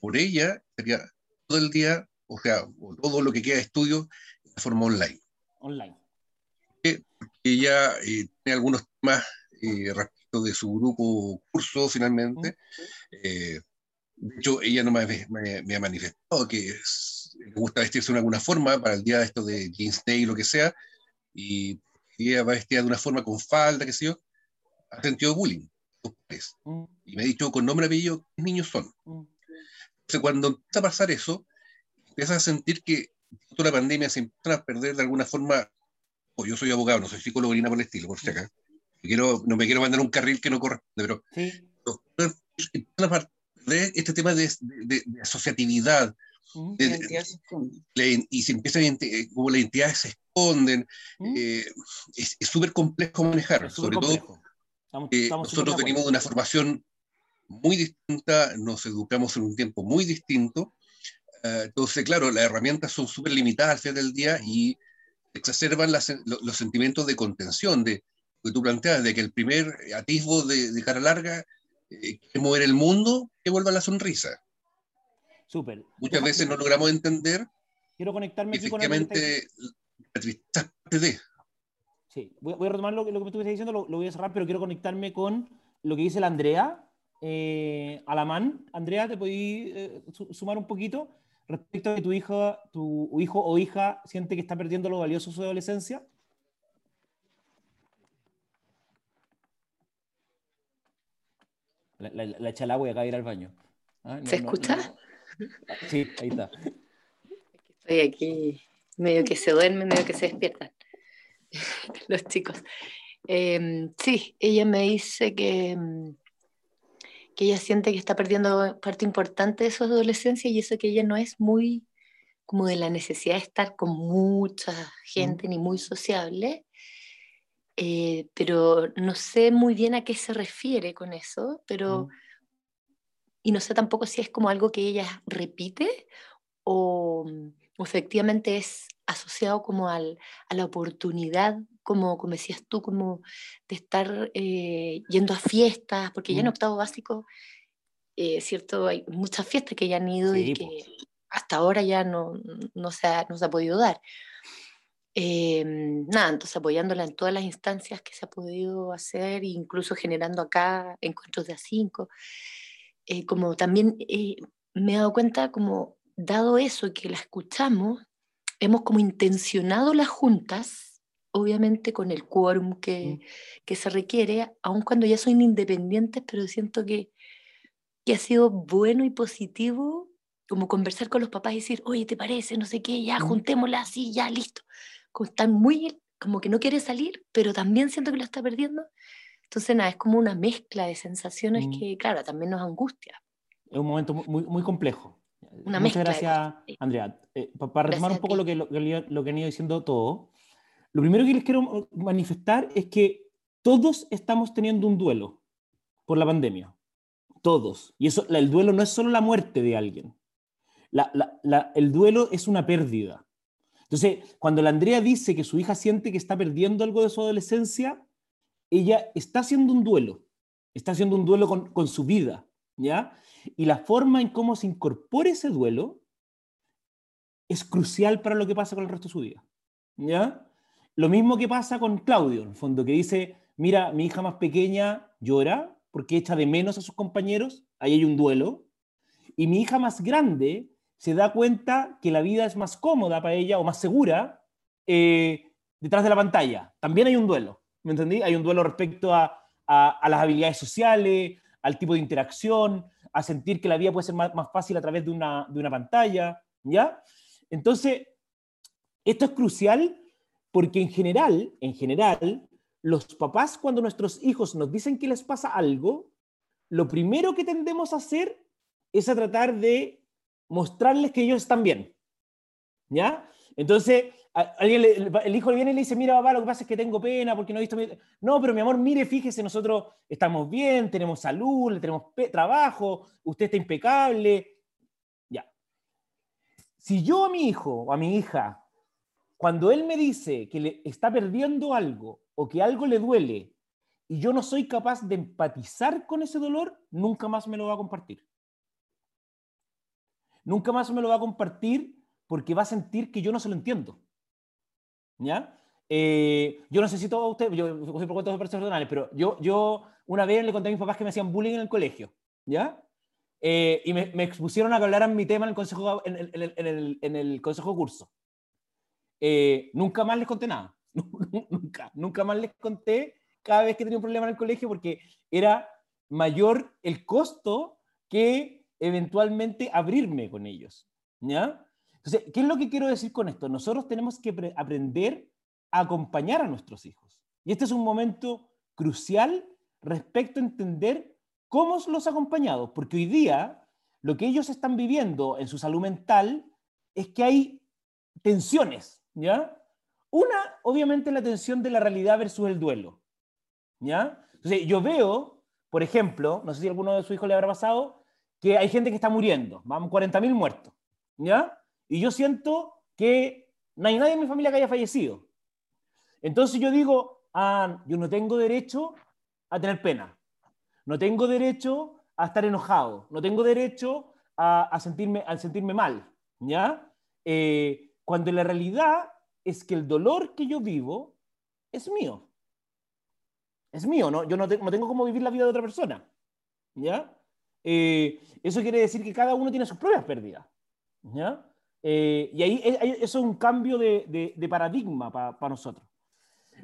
por ella estaría todo el día o sea, todo lo que queda de estudio de forma online. Online. Porque ella eh, tiene algunos temas eh, respecto de su grupo curso finalmente. Eh, de hecho, ella no me, me, ha manifestado que le gusta vestirse de alguna forma para el día de esto de Jeans Day y lo que sea, y ella va vestida de una forma con falda, qué sé yo, ha sentido bullying. Y me ha dicho con nombre y apellido qué niños son. Entonces, cuando empieza a pasar eso, empiezas a sentir que toda la pandemia se empieza a perder de alguna forma. o yo soy abogado, no soy psicólogo ni nada por el estilo, por si acá. quiero, no me quiero mandar un carril que no corresponde, pero sí. a perder este tema de, asociatividad. y se empieza a eh, como las entidades se esconden, eh, es súper complejo manejar, sobre todo eh, nosotros venimos de una formación muy distinta, nos educamos en un tiempo muy distinto, entonces, claro, las herramientas son súper limitadas al final del día y exacerban los, sentimientos de contención, de que tú planteas, de que el primer atisbo de, cara larga eh, es mover el mundo, que vuelva la sonrisa. Súper. Muchas veces no logramos entender. Quiero conectarme aquí con la tristeza de. Sí, voy, a retomar lo, que me estuviste diciendo, lo, voy a cerrar, pero quiero conectarme con lo que dice la Andrea eh, Alamán. Andrea, ¿te podí eh, sumar un poquito? Respecto a que tu hijo, tu hijo o hija siente que está perdiendo lo valioso de su adolescencia? La, la, la echa el agua y acá ir al baño. Ah, ¿Se escucha? Sí, ahí está. Estoy aquí, medio que se duermen, medio que se despiertan los chicos. Em, sí, ella me dice que, em, que ella siente que está perdiendo parte importante de su adolescencia y eso que ella no es muy como de la necesidad de estar con mucha gente ni muy sociable, eh, pero no sé muy bien a qué se refiere con eso, pero... Y no sé tampoco si es como algo que ella repite o, efectivamente es asociado como al, a la oportunidad, como, como decías tú, como de estar eh, yendo a fiestas, porque ya en octavo básico, eh, cierto, hay muchas fiestas que ya han ido y que hasta ahora ya no, no, se, ha, no se ha podido dar. Em, nada, entonces apoyándola en todas las instancias que se ha podido hacer, incluso generando acá encuentros de a cinco. Eh, como también me he dado cuenta, como dado eso que la escuchamos, hemos como intencionado las juntas, obviamente con el quórum que, mm. que se requiere, aun cuando ya son independientes, pero siento que, que ha sido bueno y positivo como conversar con los papás y decir, oye, ¿te parece? No sé qué, ya, mm. juntémosla así, ya, listo como están muy, como que no quiere salir, pero también siento que lo está perdiendo. Entonces, nada, es como una mezcla de sensaciones mm. que, claro, también nos angustia. Es un momento muy, muy complejo. Una Muchas gracias, Andrea. Eh, para retomar un poco lo que, lo, lo que han ido diciendo todo, lo primero que les quiero manifestar es que todos estamos teniendo un duelo por la pandemia. Todos. Y eso, el duelo no es solo la muerte de alguien. La, la, el duelo es una pérdida. Entonces, cuando la Andrea dice que su hija siente que está perdiendo algo de su adolescencia, ella está haciendo un duelo, está haciendo un duelo con, su vida, ¿ya? Y la forma en cómo se incorpora ese duelo es crucial para lo que pasa con el resto de su vida, ¿ya? Lo mismo que pasa con Claudio, en el fondo, que dice, mira, mi hija más pequeña llora porque echa de menos a sus compañeros, ahí hay un duelo, y mi hija más grande se da cuenta que la vida es más cómoda para ella o más segura eh, detrás de la pantalla. También hay un duelo, ¿me entendí? Hay un duelo respecto a, las habilidades sociales, al tipo de interacción, a sentir que la vida puede ser más, fácil a través de una, de una pantalla, ¿ya? Entonces, esto es crucial porque en general, en general, los papás cuando nuestros hijos nos dicen que les pasa algo, lo primero que tendemos a hacer es a tratar de mostrarles que ellos están bien. ¿Ya? Entonces, alguien el hijo viene y le dice, mira, papá, lo que pasa es que tengo pena porque no he visto... No, pero mi amor, mire, fíjese, nosotros estamos bien, tenemos salud, tenemos trabajo, usted está impecable. Ya. Si yo a mi hijo o a mi hija, cuando él me dice que le está perdiendo algo o que algo le duele y yo no soy capaz de empatizar con ese dolor, nunca más me lo va a compartir. Nunca más me lo va a compartir porque va a sentir que yo no se lo entiendo. ¿Ya? Eh, yo no sé si todos ustedes, yo soy por cuentos personales, pero yo, yo una vez le conté a mis papás que me hacían bullying en el colegio, ¿ya? Eh, y me, me, expusieron a que hablaran mi tema en el consejo, en el, en el, en el consejo curso. Eh, nunca más les conté nada, nunca, nunca más les conté cada vez que tenía un problema en el colegio porque era mayor el costo que eventualmente abrirme con ellos. ¿ya? Entonces, ¿qué es lo que quiero decir con esto? Nosotros tenemos que aprender a acompañar a nuestros hijos. Y este es un momento crucial respecto a entender cómo los acompañados, porque hoy día lo que ellos están viviendo en su salud mental es que hay tensiones, ¿ya? Una, obviamente, la tensión de la realidad versus el duelo, ¿ya? Entonces, yo veo, por ejemplo, no sé si a alguno de sus hijos le habrá pasado, que hay gente que está muriendo, vamos, 40.000 muertos, ¿ya? Y yo siento que no hay nadie en mi familia que haya fallecido. Entonces yo digo, ah, yo no tengo derecho a tener pena, no tengo derecho a estar enojado, no tengo derecho a, sentirme, a sentirme mal, ¿ya? Eh, cuando la realidad es que el dolor que yo vivo es mío. Es mío, ¿no? yo no, no tengo cómo vivir la vida de otra persona, ¿ya? Eh, eso quiere decir que cada uno tiene sus propias pérdidas. ¿ya? Eh, y ahí eso es un cambio de, paradigma para nosotros.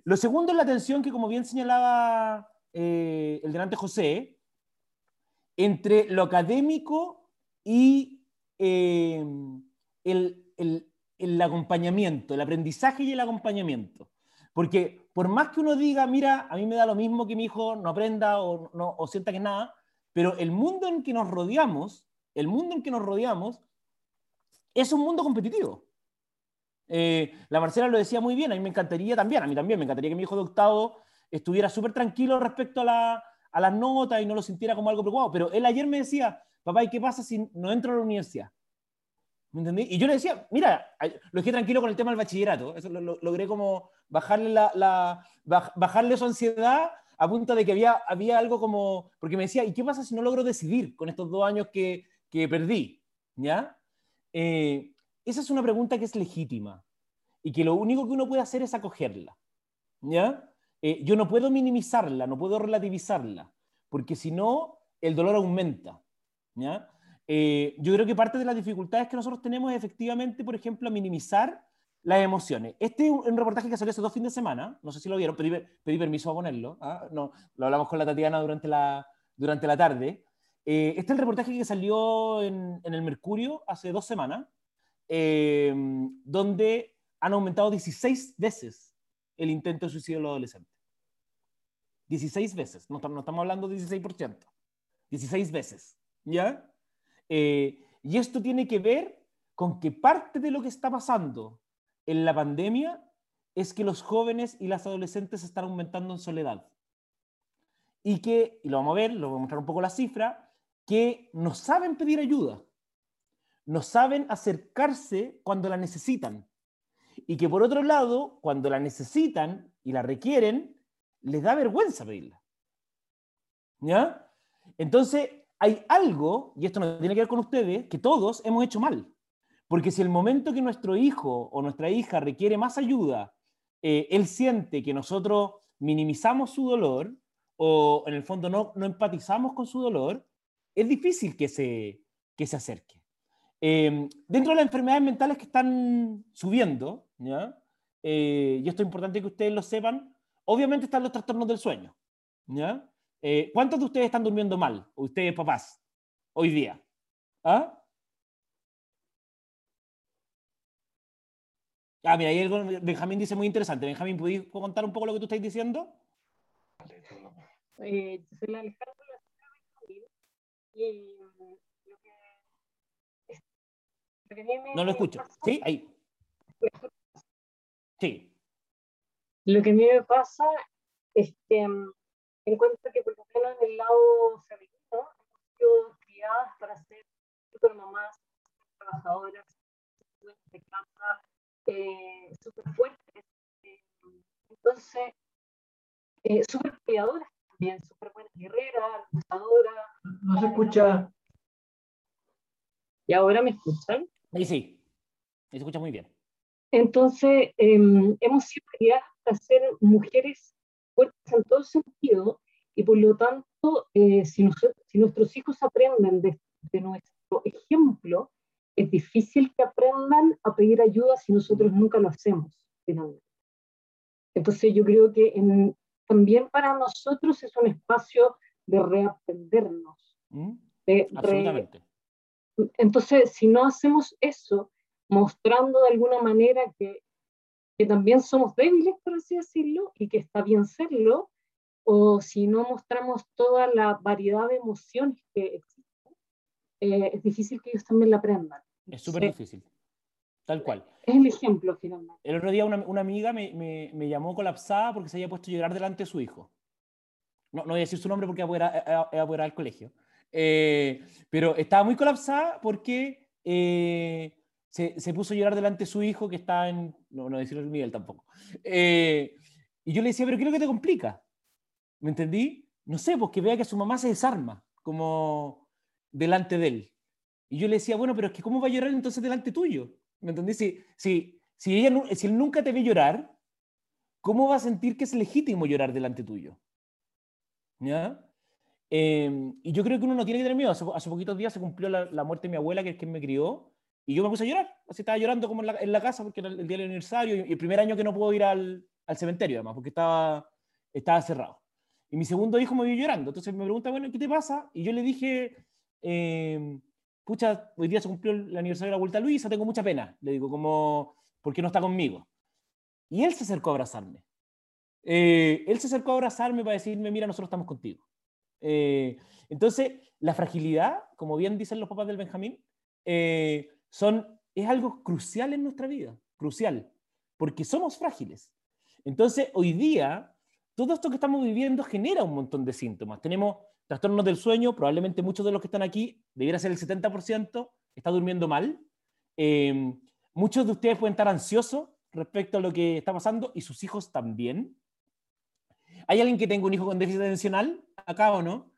Lo segundo es la tensión que, como bien señalaba eh, el delante José, entre lo académico y el, el, acompañamiento, el aprendizaje y el acompañamiento. Porque por más que uno diga, mira, a mí me da lo mismo que mi hijo no aprenda o, no, o sienta que nada, pero el mundo en que nos rodeamos, el mundo en que nos rodeamos, es un mundo competitivo. Eh, la Marcela lo decía muy bien, a mí me encantaría también, a mí también, me encantaría que mi hijo de octavo estuviera súper tranquilo respecto a, la, a las notas y no lo sintiera como algo preocupado. Pero él ayer me decía, papá, ¿y qué pasa si no entro a la universidad? ¿Me entendí? Y yo le decía, mira, lo dejé tranquilo con el tema del bachillerato. Eso lo, logré como bajarle, la, bajarle su ansiedad a punto de que había, había algo como, porque me decía, ¿y qué pasa si no logro decidir con estos dos años que, que perdí? ¿Ya? Eh, esa es una pregunta que es legítima y que lo único que uno puede hacer es acogerla. ¿Ya? Eh, yo no puedo minimizarla, no puedo relativizarla, porque si no, el dolor aumenta. ¿ya? Eh, yo creo que parte de las dificultades que nosotros tenemos es efectivamente, por ejemplo, minimizar las emociones. Este es un reportaje que salió hace dos fines de semana, no sé si lo vieron, pedí, pedí permiso a ponerlo, ¿ah? no, lo hablamos con la Tatiana durante la, durante la tarde. Eh, este es el reportaje que salió en, en el Mercurio hace dos semanas, donde han aumentado 16 veces el intento de suicidio de los adolescentes. 16 veces, no, estamos hablando de 16%, 16 veces, ¿ya? Eh, y esto tiene que ver con que parte de lo que está pasando en la pandemia es que los jóvenes y las adolescentes están aumentando en soledad. Y que, y lo vamos a ver, lo voy a mostrar un poco la cifra, que no saben pedir ayuda, no saben acercarse cuando la necesitan. Y que por otro lado, cuando la necesitan y la requieren, les da vergüenza pedirla. ¿Ya? Entonces, hay algo, y esto no tiene que ver con ustedes, que todos hemos hecho mal. Porque si el momento que nuestro hijo o nuestra hija requiere más ayuda, eh, él siente que nosotros minimizamos su dolor o en el fondo no, no empatizamos con su dolor, es difícil que se, que se acerque. Em, dentro de las enfermedades mentales que están subiendo, ¿ya? Eh, y esto es importante que ustedes lo sepan, obviamente están los trastornos del sueño. ¿ya? Eh, ¿Cuántos de ustedes están durmiendo mal, ustedes papás, hoy día? ¿Ah? Ah, mira, ahí Benjamín dice muy interesante. Benjamín, ¿puedes contar un poco lo que tú estás diciendo? Eh, soy la Alejandra y no lo escucho. ¿Sí? Ahí. Sí. Lo que a mí me pasa es que um, encuentro que por lo menos en el lado femenino sido criadas para ser super mamás, trabajadoras, de casa, eh, súper fuertes. Eh, entonces, eh, súper cuidadoras también, súper buenas guerreras, luchadoras. No se escucha. ¿Y ahora me escuchan? Ahí sí, se escucha muy bien. Entonces, em, hemos sido criadas para ser mujeres fuertes en todo sentido y por lo tanto, eh, si, si, nuestros hijos aprenden de, nuestro ejemplo, es difícil que aprendan a pedir ayuda si nosotros nunca lo hacemos, finalmente. Entonces yo creo que también para nosotros es un espacio de reaprendernos. ¿Mm? Absolutamente. Entonces, si no hacemos eso, mostrando de alguna manera que, que también somos débiles, por así decirlo, y que está bien serlo, o si no mostramos toda la variedad de emociones que existen, eh, es difícil que ellos también la aprendan. Es súper difícil, tal cual. Es el ejemplo, finalmente. El otro día una, una amiga me, me, me, llamó colapsada porque se había puesto a llorar delante de su hijo. No, no voy a decir su nombre porque voy a, al colegio. Eh, pero estaba muy colapsada porque eh, se, se, puso a llorar delante de su hijo que está en... No, no decirlo el Miguel tampoco. y yo le decía, pero ¿qué es lo que te complica? ¿Me entendí? No sé, porque vea que su mamá se desarma, como delante de él. Y yo le decía, bueno, pero es que ¿cómo va a llorar entonces delante tuyo? ¿Me entendí? Si, si, si, ella, si él nunca te ve llorar, ¿cómo va a sentir que es legítimo llorar delante tuyo? ¿Ya? Em, y yo creo que uno no tiene que tener miedo. Hace, poquitos días se cumplió la, muerte de mi abuela, que es quien me crió, y yo me puse a llorar. Así estaba llorando como en la, casa porque era el, día del aniversario y el primer año que no puedo ir al, al cementerio, además, porque estaba, estaba cerrado. Y mi segundo hijo me vio llorando. Entonces me pregunta, bueno, ¿qué te pasa? Y yo le dije, eh, pucha, hoy día se cumplió el aniversario de la Vuelta a Luisa, tengo mucha pena. Le digo, como, ¿por qué no está conmigo? Y él se acercó a abrazarme. Eh, él se acercó a abrazarme para decirme, mira, nosotros estamos contigo. Eh, entonces, la fragilidad, como bien dicen los papás del Benjamín, son, es algo crucial en nuestra vida, crucial, porque somos frágiles. Entonces, hoy día, todo esto que estamos viviendo genera un montón de síntomas. Tenemos trastornos del sueño, probablemente muchos de los que están aquí, debiera ser el 70%, está durmiendo mal. Eh, muchos de ustedes pueden estar ansiosos respecto a lo que está pasando y sus hijos también. ¿Hay alguien que tenga un hijo con déficit atencional acá o no?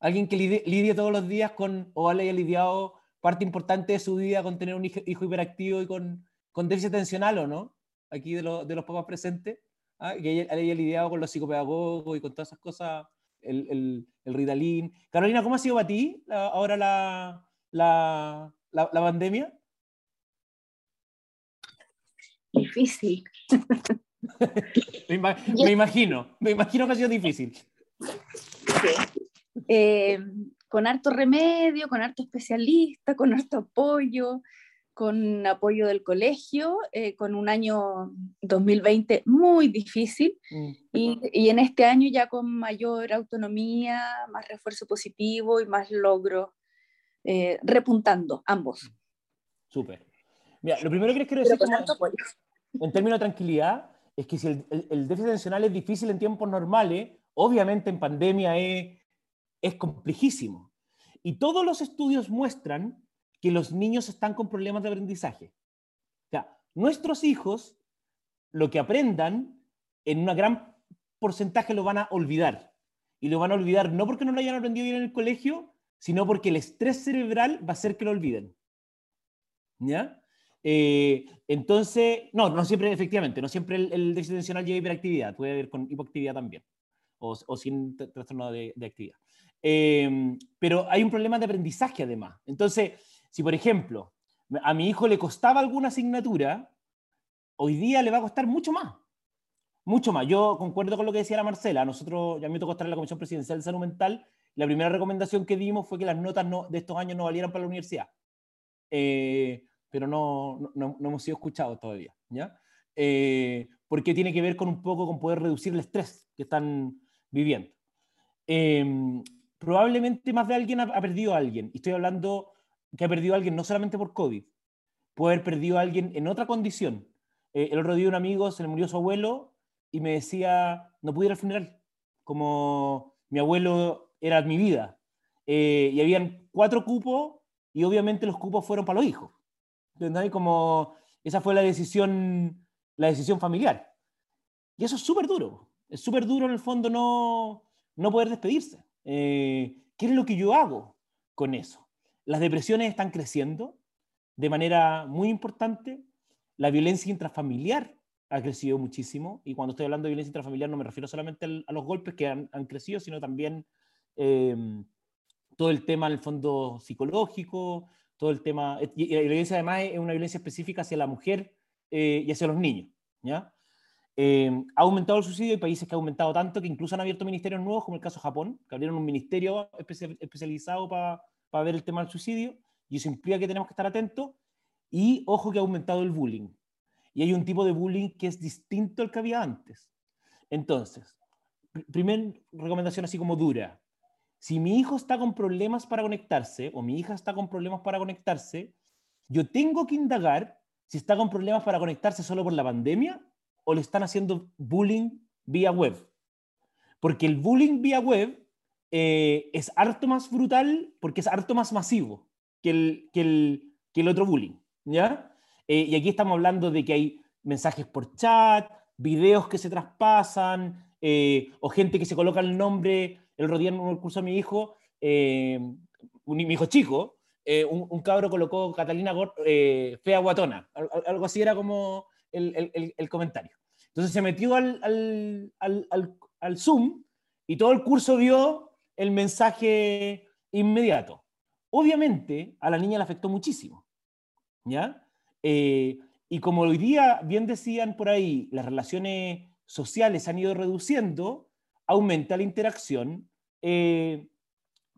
¿Alguien que lidie, todos los días con, o haya lidiado parte importante de su vida con tener un hijo, hiperactivo y con, con, déficit atencional o no? Aquí de, de los papás presentes, ¿ah? que haya, lidiado con los psicopedagogos y con todas esas cosas, el, el, el Ritalin. Carolina, ¿cómo ha sido para ti ahora la, la, la, la pandemia? Difícil. me, imagino, me imagino que ha sido difícil. Eh, con harto remedio, con harto especialista, con harto apoyo, con apoyo del colegio, eh, con un año 2020 muy difícil mm. y, y, en este año ya con mayor autonomía, más refuerzo positivo y más logro, eh, repuntando ambos. Súper. Mira, lo primero que les quiero decir en términos de tranquilidad es que si el, el, déficit atencional es difícil en tiempos normales, obviamente en pandemia es, es complejísimo. Y todos los estudios muestran que los niños están con problemas de aprendizaje. O sea, nuestros hijos, lo que aprendan, en un gran porcentaje lo van a olvidar. Y lo van a olvidar no porque no lo hayan aprendido bien en el colegio, sino porque el estrés cerebral va a hacer que lo olviden. ¿Ya? Eh, entonces, no, no siempre, efectivamente, no siempre el, déficit atencional lleva hiperactividad, puede haber con hipoactividad también, o, sin trastorno de, actividad. Eh, pero hay un problema de aprendizaje además. Entonces, si por ejemplo a mi hijo le costaba alguna asignatura, hoy día le va a costar mucho más. Mucho más. Yo concuerdo con lo que decía la Marcela. Nosotros, ya me tocó estar en la Comisión Presidencial de Salud Mental. La primera recomendación que dimos fue que las notas de estos años no valieran para la universidad. Eh, pero no, no, no hemos sido escuchados todavía, ¿ya? Eh, porque tiene que ver con un poco con poder reducir el estrés que están viviendo. Em, probablemente más de alguien ha, perdido a alguien, y estoy hablando que ha perdido a alguien no solamente por COVID, puede haber perdido a alguien en otra condición. Eh, el otro día un amigo se le murió su abuelo y me decía, no pude ir al funeral, como mi abuelo era mi vida. Eh, y habían cuatro cupos y obviamente los cupos fueron para los hijos. Como esa fue la decisión, la decisión familiar. Y eso es súper duro. Es súper duro en el fondo no, no poder despedirse. Eh, ¿Qué es lo que yo hago con eso? Las depresiones están creciendo de manera muy importante. La violencia intrafamiliar ha crecido muchísimo. Y cuando estoy hablando de violencia intrafamiliar no me refiero solamente a los golpes que han, crecido, sino también eh, todo el tema, en el fondo, psicológico, todo el tema, y la violencia además es una violencia específica hacia la mujer eh, y hacia los niños. Eh, ha aumentado el suicidio, hay países que ha aumentado tanto que incluso han abierto ministerios nuevos, como el caso de Japón, que abrieron un ministerio especializado para ver el tema del suicidio, y eso implica que tenemos que estar atentos, y ojo que ha aumentado el bullying. Y hay un tipo de bullying que es distinto al que había antes. Entonces, primera recomendación así como dura, si mi hijo está con problemas para conectarse o mi hija está con problemas para conectarse, yo tengo que indagar si está con problemas para conectarse solo por la pandemia o le están haciendo bullying vía web. Porque el bullying vía web eh, es harto más brutal porque es harto más masivo que el, que el, que el otro bullying. ¿ya? Eh, y aquí estamos hablando de que hay mensajes por chat, videos que se traspasan, eh, o gente que se coloca el nombre el otro en un curso de mi hijo, un, mi hijo chico, eh, un, cabro colocó Catalina fea guatona, algo así era como el, el, el comentario. Entonces se metió al, al, al, al, Zoom y todo el curso vio el mensaje inmediato. Obviamente a la niña le afectó muchísimo, ¿ya? y como hoy día, bien decían por ahí, las relaciones sociales han ido reduciendo, aumenta la interacción eh,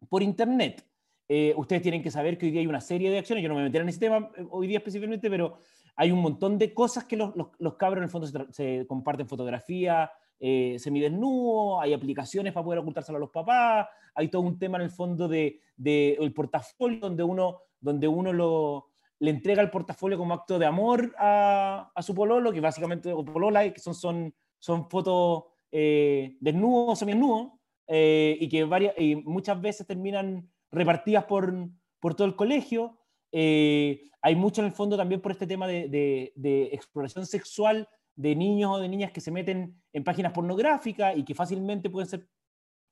por Internet. Eh, ustedes tienen que saber que hoy día hay una serie de acciones, yo no me meteré en ese tema eh, hoy día específicamente, pero hay un montón de cosas que los, los, cabros en el fondo se, comparten fotografía, eh, semidesnudo, hay aplicaciones para poder ocultárselo a los papás, hay todo un tema en el fondo de, de el portafolio donde uno, donde uno lo, le entrega el portafolio como acto de amor a, a su pololo, que básicamente, o polola, que son, son, son fotos eh, desnudos o seminudos, eh, y que varias, y muchas veces terminan repartidas por, por todo el colegio. Eh, hay mucho en el fondo también por este tema de, de, de, exploración sexual de niños o de niñas que se meten en páginas pornográficas y que fácilmente pueden ser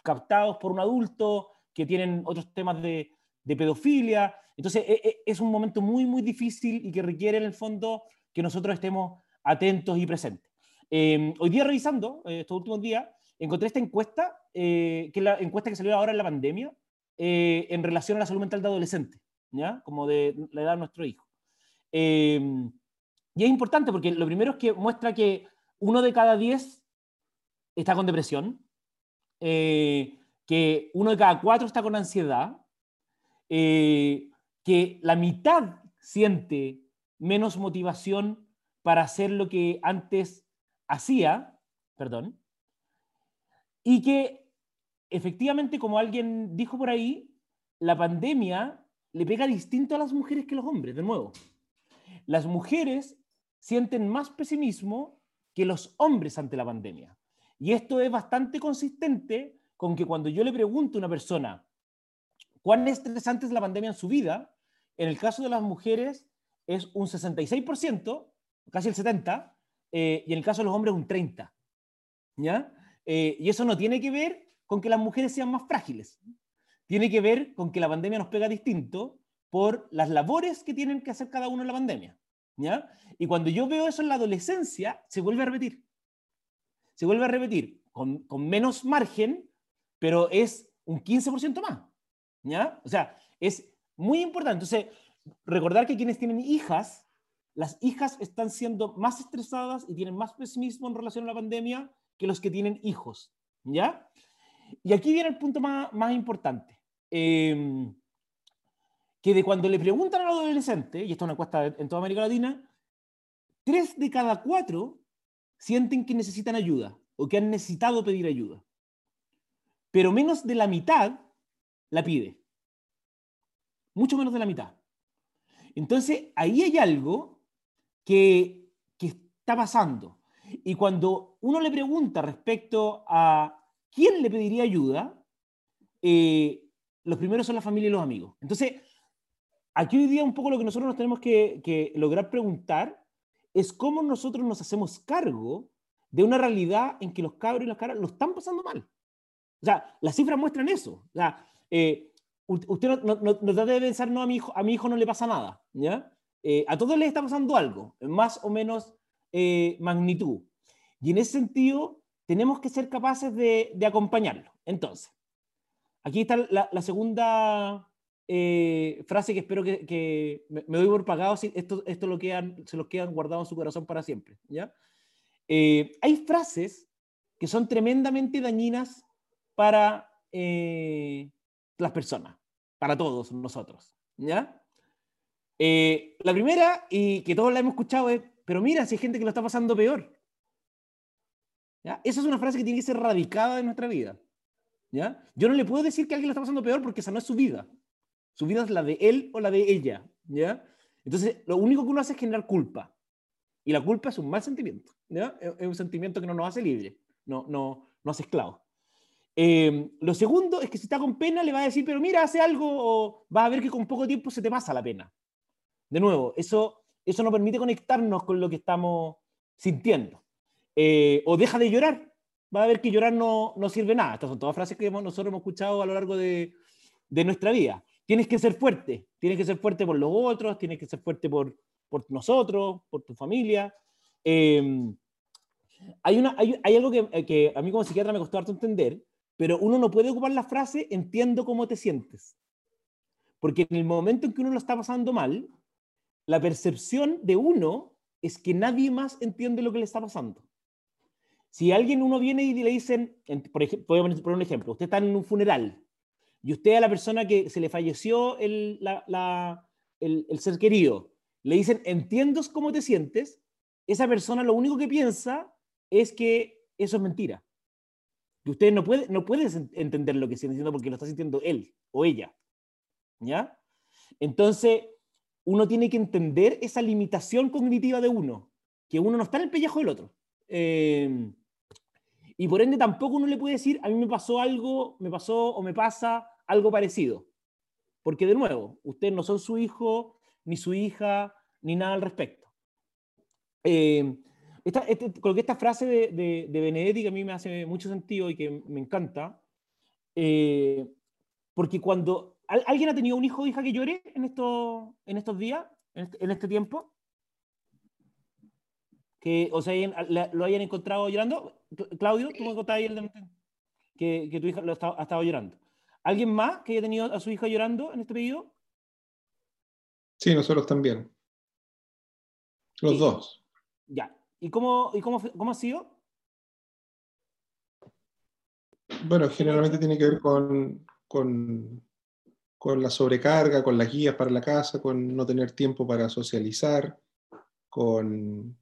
captados por un adulto, que tienen otros temas de, de pedofilia. Entonces, e, e, es un momento muy, muy difícil y que requiere en el fondo que nosotros estemos atentos y presentes. Eh, hoy día revisando, eh, estos últimos días, encontré esta encuesta, eh, que es la encuesta que salió ahora en la pandemia, eh, en relación a la salud mental de adolescentes, ¿ya? Como de la edad de nuestro hijo. Eh, y es importante porque lo primero es que muestra que uno de cada diez está con depresión, que uno de cada cuatro está con ansiedad, que la mitad siente menos motivación para hacer lo que antes hacía, perdón, y que efectivamente, como alguien dijo por ahí, la pandemia le pega distinto a las mujeres que a los hombres, de nuevo. Las mujeres sienten más pesimismo que los hombres ante la pandemia. Y esto es bastante consistente con que cuando yo le pregunto a una persona cuán estresante es la pandemia en su vida, en el caso de las mujeres es un 66%, casi el 70%, eh, y en el caso de los hombres un 30%. ¿Ya? Eh, y eso no tiene que ver con que las mujeres sean más frágiles. Tiene que ver con que la pandemia nos pega distinto por las labores que tienen que hacer cada uno en la pandemia. ¿Ya? Y cuando yo veo eso en la adolescencia, se vuelve a repetir. Se vuelve a repetir con, con menos margen, pero es un 15% más. ¿ya? O sea, es muy importante. Entonces, recordar que quienes tienen hijas, las hijas están siendo más estresadas y tienen más pesimismo en relación a la pandemia que los que tienen hijos, ¿ya? Y aquí viene el punto más, más importante. Eh, que de cuando le preguntan a los adolescentes, y esto es una encuesta en toda América Latina, tres de cada cuatro sienten que necesitan ayuda o que han necesitado pedir ayuda. Pero menos de la mitad la pide. Mucho menos de la mitad. Entonces, ahí hay algo que, que está pasando. Y cuando uno le pregunta respecto a quién le pediría ayuda, eh, los primeros son la familia y los amigos. Entonces, aquí hoy día un poco lo que nosotros nos tenemos que, lograr preguntar es cómo nosotros nos hacemos cargo de una realidad en que los cabros y las caras lo están pasando mal. O sea, las cifras muestran eso. O sea, eh, usted no, no, de pensar, no, a mi hijo, a mi hijo no le pasa nada. ¿ya? Eh, a todos les está pasando algo, más o menos eh, magnitud. Y en ese sentido, tenemos que ser capaces de, acompañarlo. Entonces, aquí está la segunda eh, frase que espero que, que me, me, doy por pagado si esto, esto lo quedan, se los quedan guardados en su corazón para siempre. ¿ya? Eh, hay frases que son tremendamente dañinas para eh, las personas, para todos nosotros. ¿ya? Eh, la primera, y que todos la hemos escuchado, es, pero mira, si hay gente que lo está pasando peor. ¿Ya? Esa es una frase que tiene que ser radicada en nuestra vida. ¿Ya? Yo no le puedo decir que alguien lo está pasando peor porque esa no es su vida. Su vida es la de él o la de ella. ¿ya? Entonces, lo único que uno hace es generar culpa. Y la culpa es un mal sentimiento. ¿ya? Es un sentimiento que no nos hace libre, no, no, no hace esclavo. Eh, lo segundo es que si está con pena le va a decir, pero mira, hace algo o va a ver que con poco tiempo se te pasa la pena. De nuevo, eso, eso no permite conectarnos con lo que estamos sintiendo. Eh, o deja de llorar, va a ver que llorar no, no sirve nada. Estas son todas frases que hemos, nosotros hemos escuchado a lo largo de, de, nuestra vida. Tienes que ser fuerte, tienes que ser fuerte por los otros, tienes que ser fuerte por, por nosotros, por tu familia. Eh, hay, una, hay, algo que, que, a mí como psiquiatra me costó harto entender, pero uno no puede ocupar la frase entiendo cómo te sientes. Porque en el momento en que uno lo está pasando mal, la percepción de uno es que nadie más entiende lo que le está pasando. Si alguien uno viene y le dicen, por ejemplo, voy un ejemplo, usted está en un funeral y usted a la persona que se le falleció el, el, ser querido, le dicen, entiendo cómo te sientes, esa persona lo único que piensa es que eso es mentira. Que usted no puede, no entender lo que está diciendo porque lo está sintiendo él o ella. ¿Ya? Entonces, uno tiene que entender esa limitación cognitiva de uno, que uno no está en el pellejo del otro. Eh, y por ende tampoco uno le puede decir, a mí me pasó algo, me pasó o me pasa algo parecido. Porque de nuevo, ustedes no son su hijo, ni su hija, ni nada al respecto. Eh, esta, este, frase de, de, Benedetti que a mí me hace mucho sentido y que me encanta. Eh, porque cuando alguien ha tenido un hijo o hija que llore en, esto, en estos días, en este, este tiempo, que o sea, lo hayan encontrado llorando. Claudio, tú me contabas ahí que, que tu hija lo ha estado llorando. ¿Alguien más que haya tenido a su hija llorando en este periodo? Sí, nosotros también. Los dos. Ya. ¿Y cómo, y cómo, cómo ha sido? Bueno, generalmente tiene que ver con, con, con, la sobrecarga, con las guías para la casa, con no tener tiempo para socializar, con,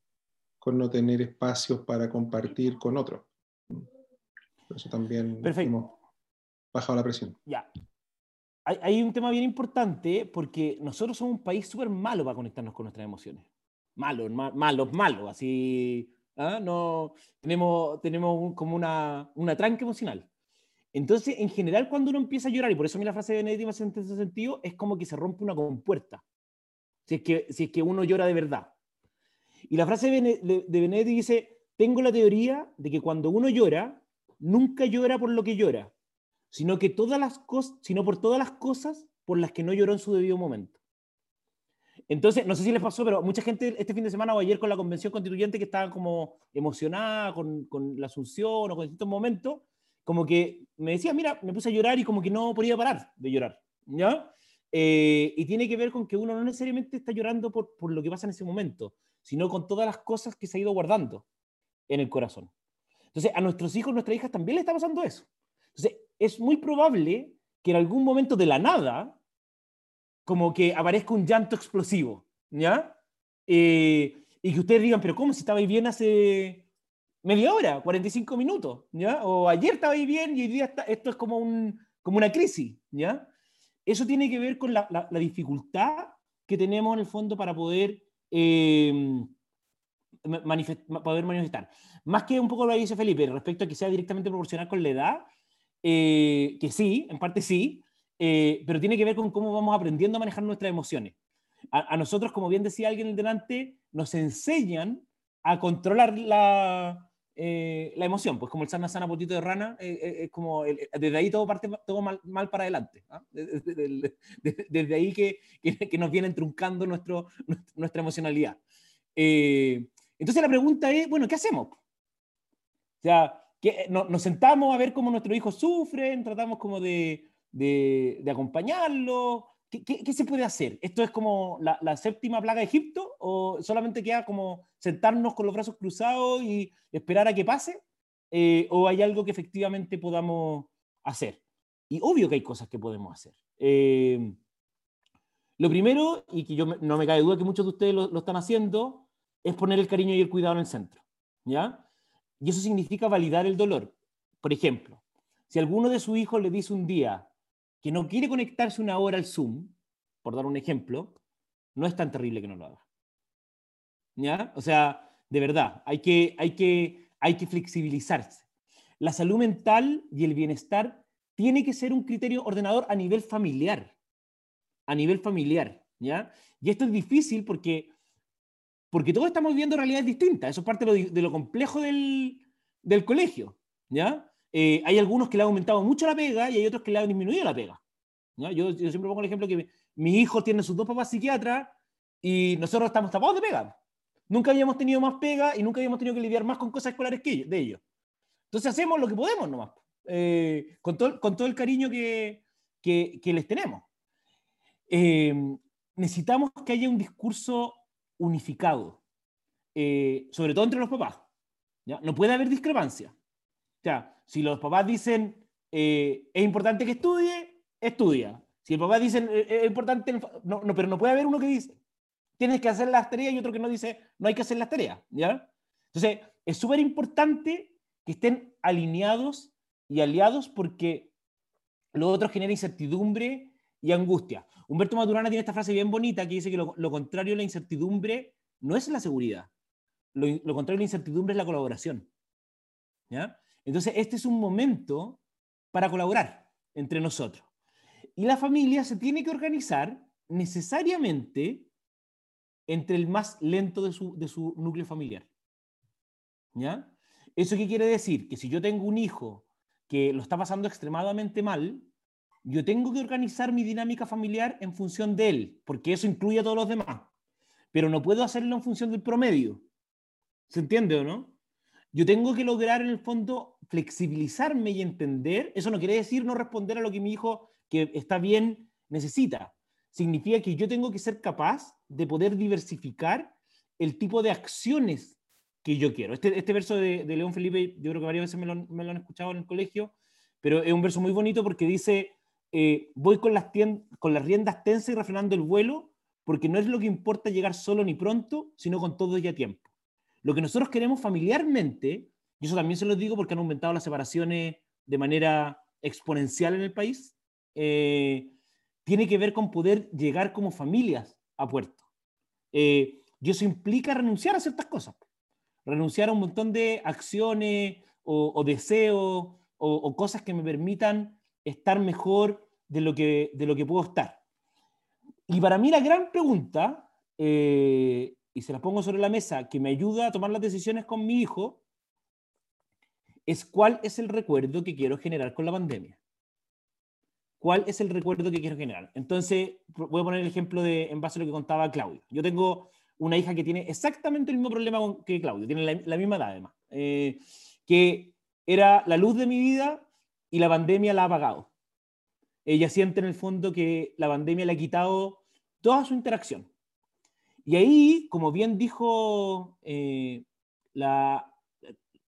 con no tener espacios para compartir con otros. Eso también Perfecto. Bajado la presión. Ya. Hay, hay, un tema bien importante porque nosotros somos un país súper malo para conectarnos con nuestras emociones. Malos, malos, malos. Así, ¿ah? no, tenemos, tenemos como una, una tranca emocional. Entonces, en general, cuando uno empieza a llorar, y por eso a mí la frase de Benedetti me en ese sentido, es como que se rompe una compuerta. Si es que, si es que uno llora de verdad. Y la frase de Benedetti dice, tengo la teoría de que cuando uno llora, nunca llora por lo que llora, sino, que todas las cosas, sino por todas las cosas por las que no lloró en su debido momento. Entonces, no sé si les pasó, pero mucha gente este fin de semana o ayer con la convención constituyente que estaba como emocionada con, con la asunción o con distintos momentos, como que me decía, mira, me puse a llorar y como que no podía parar de llorar, ¿ya? Eh, y tiene que ver con que uno no necesariamente está llorando por, por lo que pasa en ese momento, sino con todas las cosas que se ha ido guardando en el corazón. Entonces, a nuestros hijos, nuestras hijas también le está pasando eso. Entonces, es muy probable que en algún momento de la nada, como que aparezca un llanto explosivo, ¿ya? Eh, y que ustedes digan, pero ¿cómo si estabais bien hace media hora, 45 minutos, ¿ya? O ayer estabais bien y hoy día esto es como, un, como una crisis, ¿ya? Eso tiene que ver con la, la dificultad que tenemos en el fondo para poder eh, poder manifestar. Más que un poco lo que dice Felipe, respecto a que sea directamente proporcional con la edad, eh, que sí, en parte sí, eh, pero tiene que ver con cómo vamos aprendiendo a manejar nuestras emociones. A, nosotros, como bien decía alguien delante, nos enseñan a controlar la, eh, la emoción, pues como el sana sana potito de rana, es como desde ahí todo parte todo mal, mal para adelante, ¿ah? desde, desde, ahí que, que, nos vienen truncando nuestro, nuestra emocionalidad. entonces la pregunta es, bueno, ¿qué hacemos? O sea, que nos sentamos a ver cómo nuestros hijos sufren, tratamos como de, de, acompañarlo. ¿Qué, ¿Qué, se puede hacer? ¿Esto es como la, la, séptima plaga de Egipto o solamente queda como sentarnos con los brazos cruzados y esperar a que pase? Eh, ¿O hay algo que efectivamente podamos hacer? Y obvio que hay cosas que podemos hacer. Eh, lo primero, y que yo no me cae duda que muchos de ustedes lo, lo, están haciendo, es poner el cariño y el cuidado en el centro. ¿ya? Y eso significa validar el dolor. Por ejemplo, si alguno de sus hijos le dice un día que no quiere conectarse una hora al Zoom, por dar un ejemplo, no es tan terrible que no lo haga. ¿Ya? O sea, de verdad, hay que, hay que, hay que flexibilizarse. La salud mental y el bienestar tiene que ser un criterio ordenador a nivel familiar. A nivel familiar, ¿ya? Y esto es difícil porque porque todos estamos viviendo realidades distintas. Eso es parte de lo, complejo del, colegio. ¿ya? Eh, hay algunos que le han aumentado mucho la pega y hay otros que le han disminuido la pega. Yo, siempre pongo el ejemplo que mi, mis hijos tienen sus dos papás psiquiatras y nosotros estamos tapados de pega. Nunca habíamos tenido más pega y nunca habíamos tenido que lidiar más con cosas escolares que de ellos. Entonces hacemos lo que podemos nomás, eh, con, todo, con todo el cariño que, que, les tenemos. Eh, necesitamos que haya un discurso unificado, eh, sobre todo entre los papás. ¿ya? No puede haber discrepancia. O sea, si los papás dicen eh, es importante que estudie, estudia. Si el papá dice eh, es importante, no, no, pero no puede haber uno que dice tienes que hacer las tareas y otro que no dice no hay que hacer las tareas. ¿ya? Entonces, es súper importante que estén alineados y aliados porque lo otro genera incertidumbre y angustia. Humberto Maturana tiene esta frase bien bonita que dice que lo, contrario a la incertidumbre no es la seguridad, lo, lo, contrario a la incertidumbre es la colaboración. ¿ya? Entonces, este es un momento para colaborar entre nosotros. Y la familia se tiene que organizar necesariamente entre el más lento de su, de su núcleo familiar. ¿Ya? ¿Eso qué quiere decir? Que si yo tengo un hijo que lo está pasando extremadamente mal, yo tengo que organizar mi dinámica familiar en función de él, porque eso incluye a todos los demás. Pero no puedo hacerlo en función del promedio. ¿Se entiende o no? Yo tengo que lograr en el fondo flexibilizarme y entender. Eso no quiere decir no responder a lo que mi hijo, que está bien, necesita. Significa que yo tengo que ser capaz de poder diversificar el tipo de acciones que yo quiero. Este, este verso de, León Felipe, yo creo que varias veces me lo, me lo, han escuchado en el colegio, pero es un verso muy bonito porque dice, eh, voy con las, con las riendas tensas y refrenando el vuelo, porque no es lo que importa llegar solo ni pronto, sino con todo y tiempo. Lo que nosotros queremos familiarmente, y eso también se lo digo porque han aumentado las separaciones de manera exponencial en el país, eh, tiene que ver con poder llegar como familias a puerto. Eh, y eso implica renunciar a ciertas cosas. Renunciar a un montón de acciones o, deseos o cosas que me permitan estar mejor de lo que, de lo que puedo estar. Y para mí la gran pregunta, eh, y se la pongo sobre la mesa, que me ayuda a tomar las decisiones con mi hijo, es cuál es el recuerdo que quiero generar con la pandemia. ¿Cuál es el recuerdo que quiero generar? Entonces, voy a poner el ejemplo de, en base a lo que contaba Claudio. Yo tengo una hija que tiene exactamente el mismo problema que Claudio, tiene la, misma edad además, eh, que era la luz de mi vida y la pandemia la ha apagado. Ella siente en el fondo que la pandemia le ha quitado toda su interacción. Y ahí, como bien dijo eh, la,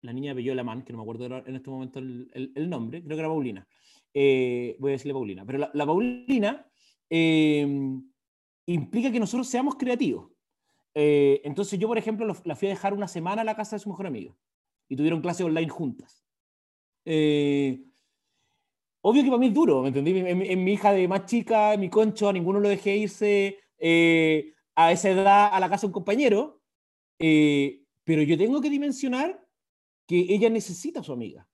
la niña de Man, que no me acuerdo en este momento el, nombre, creo que era Paulina. Eh, voy a decirle Paulina, pero la, Paulina eh, implica que nosotros seamos creativos. entonces yo, por ejemplo, la fui a dejar una semana a la casa de su mejor amiga y tuvieron clases online juntas. Eh, obvio que para mí es duro, ¿me entendí? En, mi hija de más chica, mi concho, a ninguno lo dejé irse eh, a esa edad a la casa de un compañero, eh, pero yo tengo que dimensionar que ella necesita a su amiga.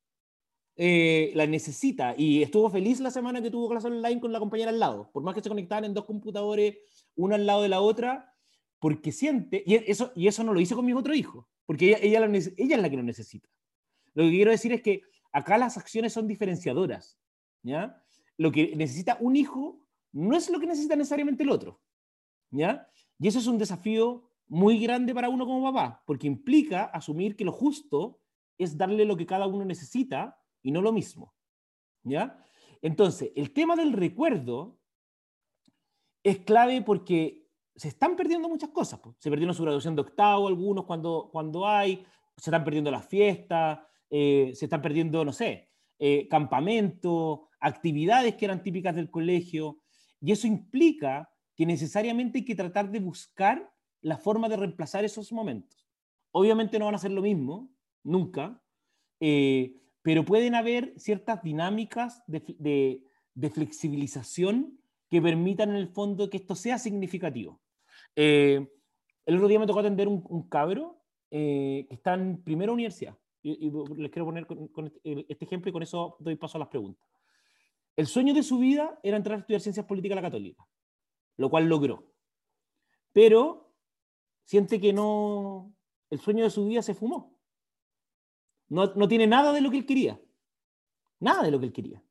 Eh, la necesita y estuvo feliz la semana que tuvo clase online con la compañera al lado, por más que se conectaban en dos computadores, una al lado de la otra, porque siente, y eso, y eso no lo hice con mi otro hijo, porque ella, ella, ella es la que lo necesita. Lo que quiero decir es que acá las acciones son diferenciadoras. ¿Ya? Lo que necesita un hijo no es lo que necesita necesariamente el otro, ¿ya? Y eso es un desafío muy grande para uno como papá, porque implica asumir que lo justo es darle lo que cada uno necesita y no lo mismo, ¿ya? Entonces, el tema del recuerdo es clave porque se están perdiendo muchas cosas. Se perdieron su graduación de octavo algunos cuando, cuando hay, se están perdiendo las fiestas, eh, se están perdiendo, no sé, eh, campamentos, actividades que eran típicas del colegio, y eso implica que necesariamente hay que tratar de buscar la forma de reemplazar esos momentos. Obviamente no van a ser lo mismo, nunca, eh, pero pueden haber ciertas dinámicas de, flexibilización que permitan en el fondo que esto sea significativo. Eh, el otro día me tocó atender un, cabro eh, que está en primera universidad. Y, les quiero poner con, este, este ejemplo y con eso doy paso a las preguntas. El sueño de su vida era entrar a estudiar ciencias políticas a la católica, lo cual logró. Pero siente que no, el sueño de su vida se fumó. No, no tiene nada de lo que él quería. Nada de lo que él quería.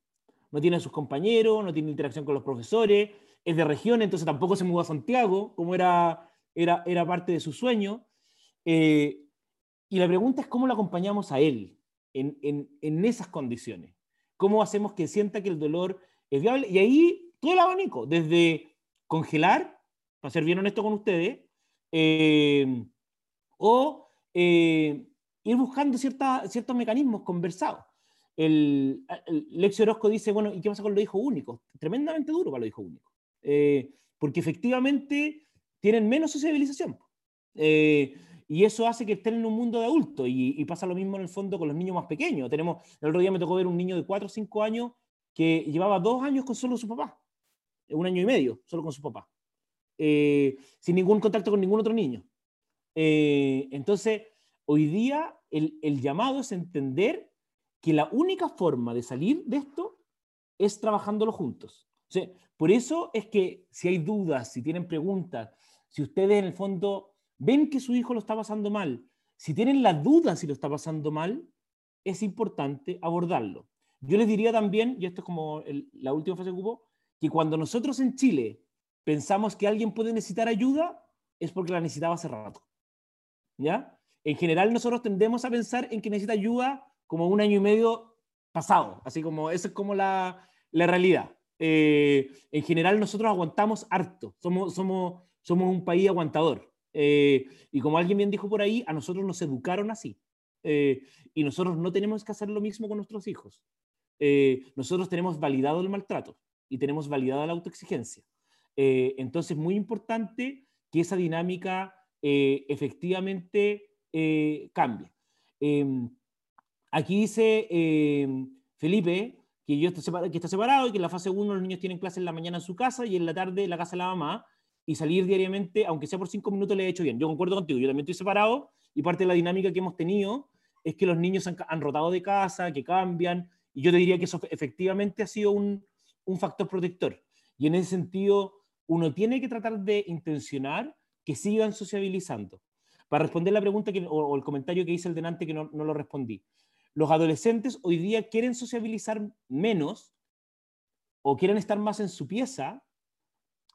No tiene a sus compañeros, no tiene interacción con los profesores, es de región, entonces tampoco se mudó a Santiago, como era, era, era parte de su sueño. Eh, y la pregunta es cómo lo acompañamos a él en, en, en esas condiciones. ¿Cómo hacemos que sienta que el dolor es viable? Y ahí todo el abanico, desde congelar, para ser bien honesto con ustedes, eh, o eh, ir buscando ciertos mecanismos conversados. El, el Lexio Orozco dice, bueno, ¿y qué pasa con los hijos únicos? Tremendamente duro para los hijos únicos, eh, porque efectivamente tienen menos sociabilización. Y eso hace que estén en un mundo de adultos. Y, pasa lo mismo en el fondo con los niños más pequeños. Tenemos, el otro día me tocó ver un niño de 4 o 5 años que llevaba dos años con solo su papá. un año y medio, solo con su papá, sin ningún contacto con ningún otro niño. entonces, hoy día el, el llamado es entender que la única forma de salir de esto es trabajándolo juntos. por eso es que si hay dudas, si tienen preguntas, si ustedes en el fondo ven que su hijo lo está pasando mal, si tienen la duda si lo está pasando mal, es importante abordarlo. Yo les diría también, y esto es como la última fase que hubo, que cuando nosotros en Chile pensamos que alguien puede necesitar ayuda, es porque la necesitaba hace rato. ¿Ya? En general nosotros tendemos a pensar en que necesita ayuda como un año y medio pasado, así como esa es como la, la realidad. Eh, en general nosotros aguantamos harto, somos, somos, somos un país aguantador. Eh, y como alguien bien dijo por ahí, a nosotros nos educaron así. Eh, y nosotros no tenemos que hacer lo mismo con nuestros hijos. nosotros tenemos validado el maltrato y tenemos validada la autoexigencia. entonces, muy importante que esa dinámica efectivamente cambie. Em, aquí dice em, Felipe, que, yo está separado, que está separado y que en la fase 1 los niños tienen clase en la mañana en su casa y en la tarde en la casa de la mamá y salir diariamente, aunque sea por cinco minutos, le he hecho bien. Yo concuerdo contigo, yo también estoy separado y parte de la dinámica que hemos tenido es que los niños han, rotado de casa, que cambian, y yo te diría que eso efectivamente ha sido un, un factor protector. Y en ese sentido, uno tiene que tratar de intencionar que sigan sociabilizando. Para responder la pregunta que, o, el comentario que hice el denante que no, no lo respondí los adolescentes hoy día quieren sociabilizar menos o quieren estar más en su pieza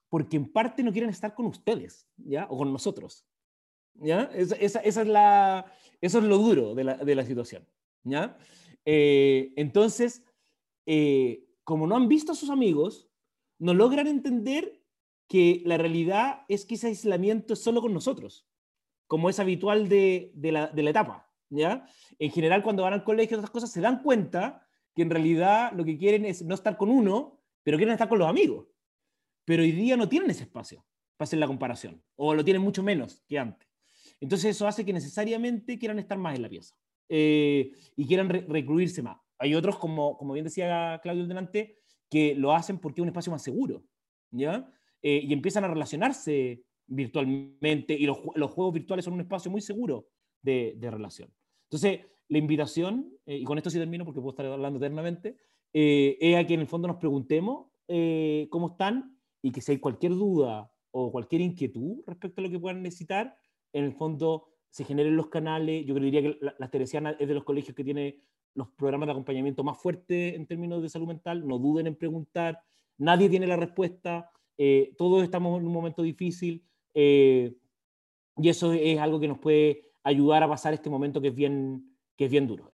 porque en parte no quieren estar con ustedes, ¿ya? O con nosotros, ¿ya? Esa, esa, es la, eso es lo duro de la, de la situación, ¿ya? Eh, entonces, eh, como no han visto a sus amigos, no logran entender que la realidad es que ese aislamiento es solo con nosotros, como es habitual de, de, la, etapa, ¿ya? En general, cuando van al colegio, otras cosas, se dan cuenta que en realidad lo que quieren es no estar con uno, pero quieren estar con los amigos. Pero hoy día no tienen ese espacio para hacer la comparación, o lo tienen mucho menos que antes. Entonces eso hace que necesariamente quieran estar más en la pieza eh, y quieran recluirse más. Hay otros, como, como bien decía Claudio delante, que lo hacen porque es un espacio más seguro, ¿ya? Eh, y empiezan a relacionarse virtualmente, y los, los, juegos virtuales son un espacio muy seguro de, de relación. Entonces, la invitación, eh, y con esto sí termino porque puedo estar hablando eternamente, es a que en el fondo nos preguntemos cómo están y que si hay cualquier duda o cualquier inquietud respecto a lo que puedan necesitar, en el fondo se generen los canales. Yo diría que la, la Teresiana es de los colegios que tiene los programas de acompañamiento más fuertes en términos de salud mental. No duden en preguntar. Nadie tiene la respuesta. todos estamos en un momento difícil. y eso es algo que nos puede ayudar a pasar este momento que es bien, que es bien duro.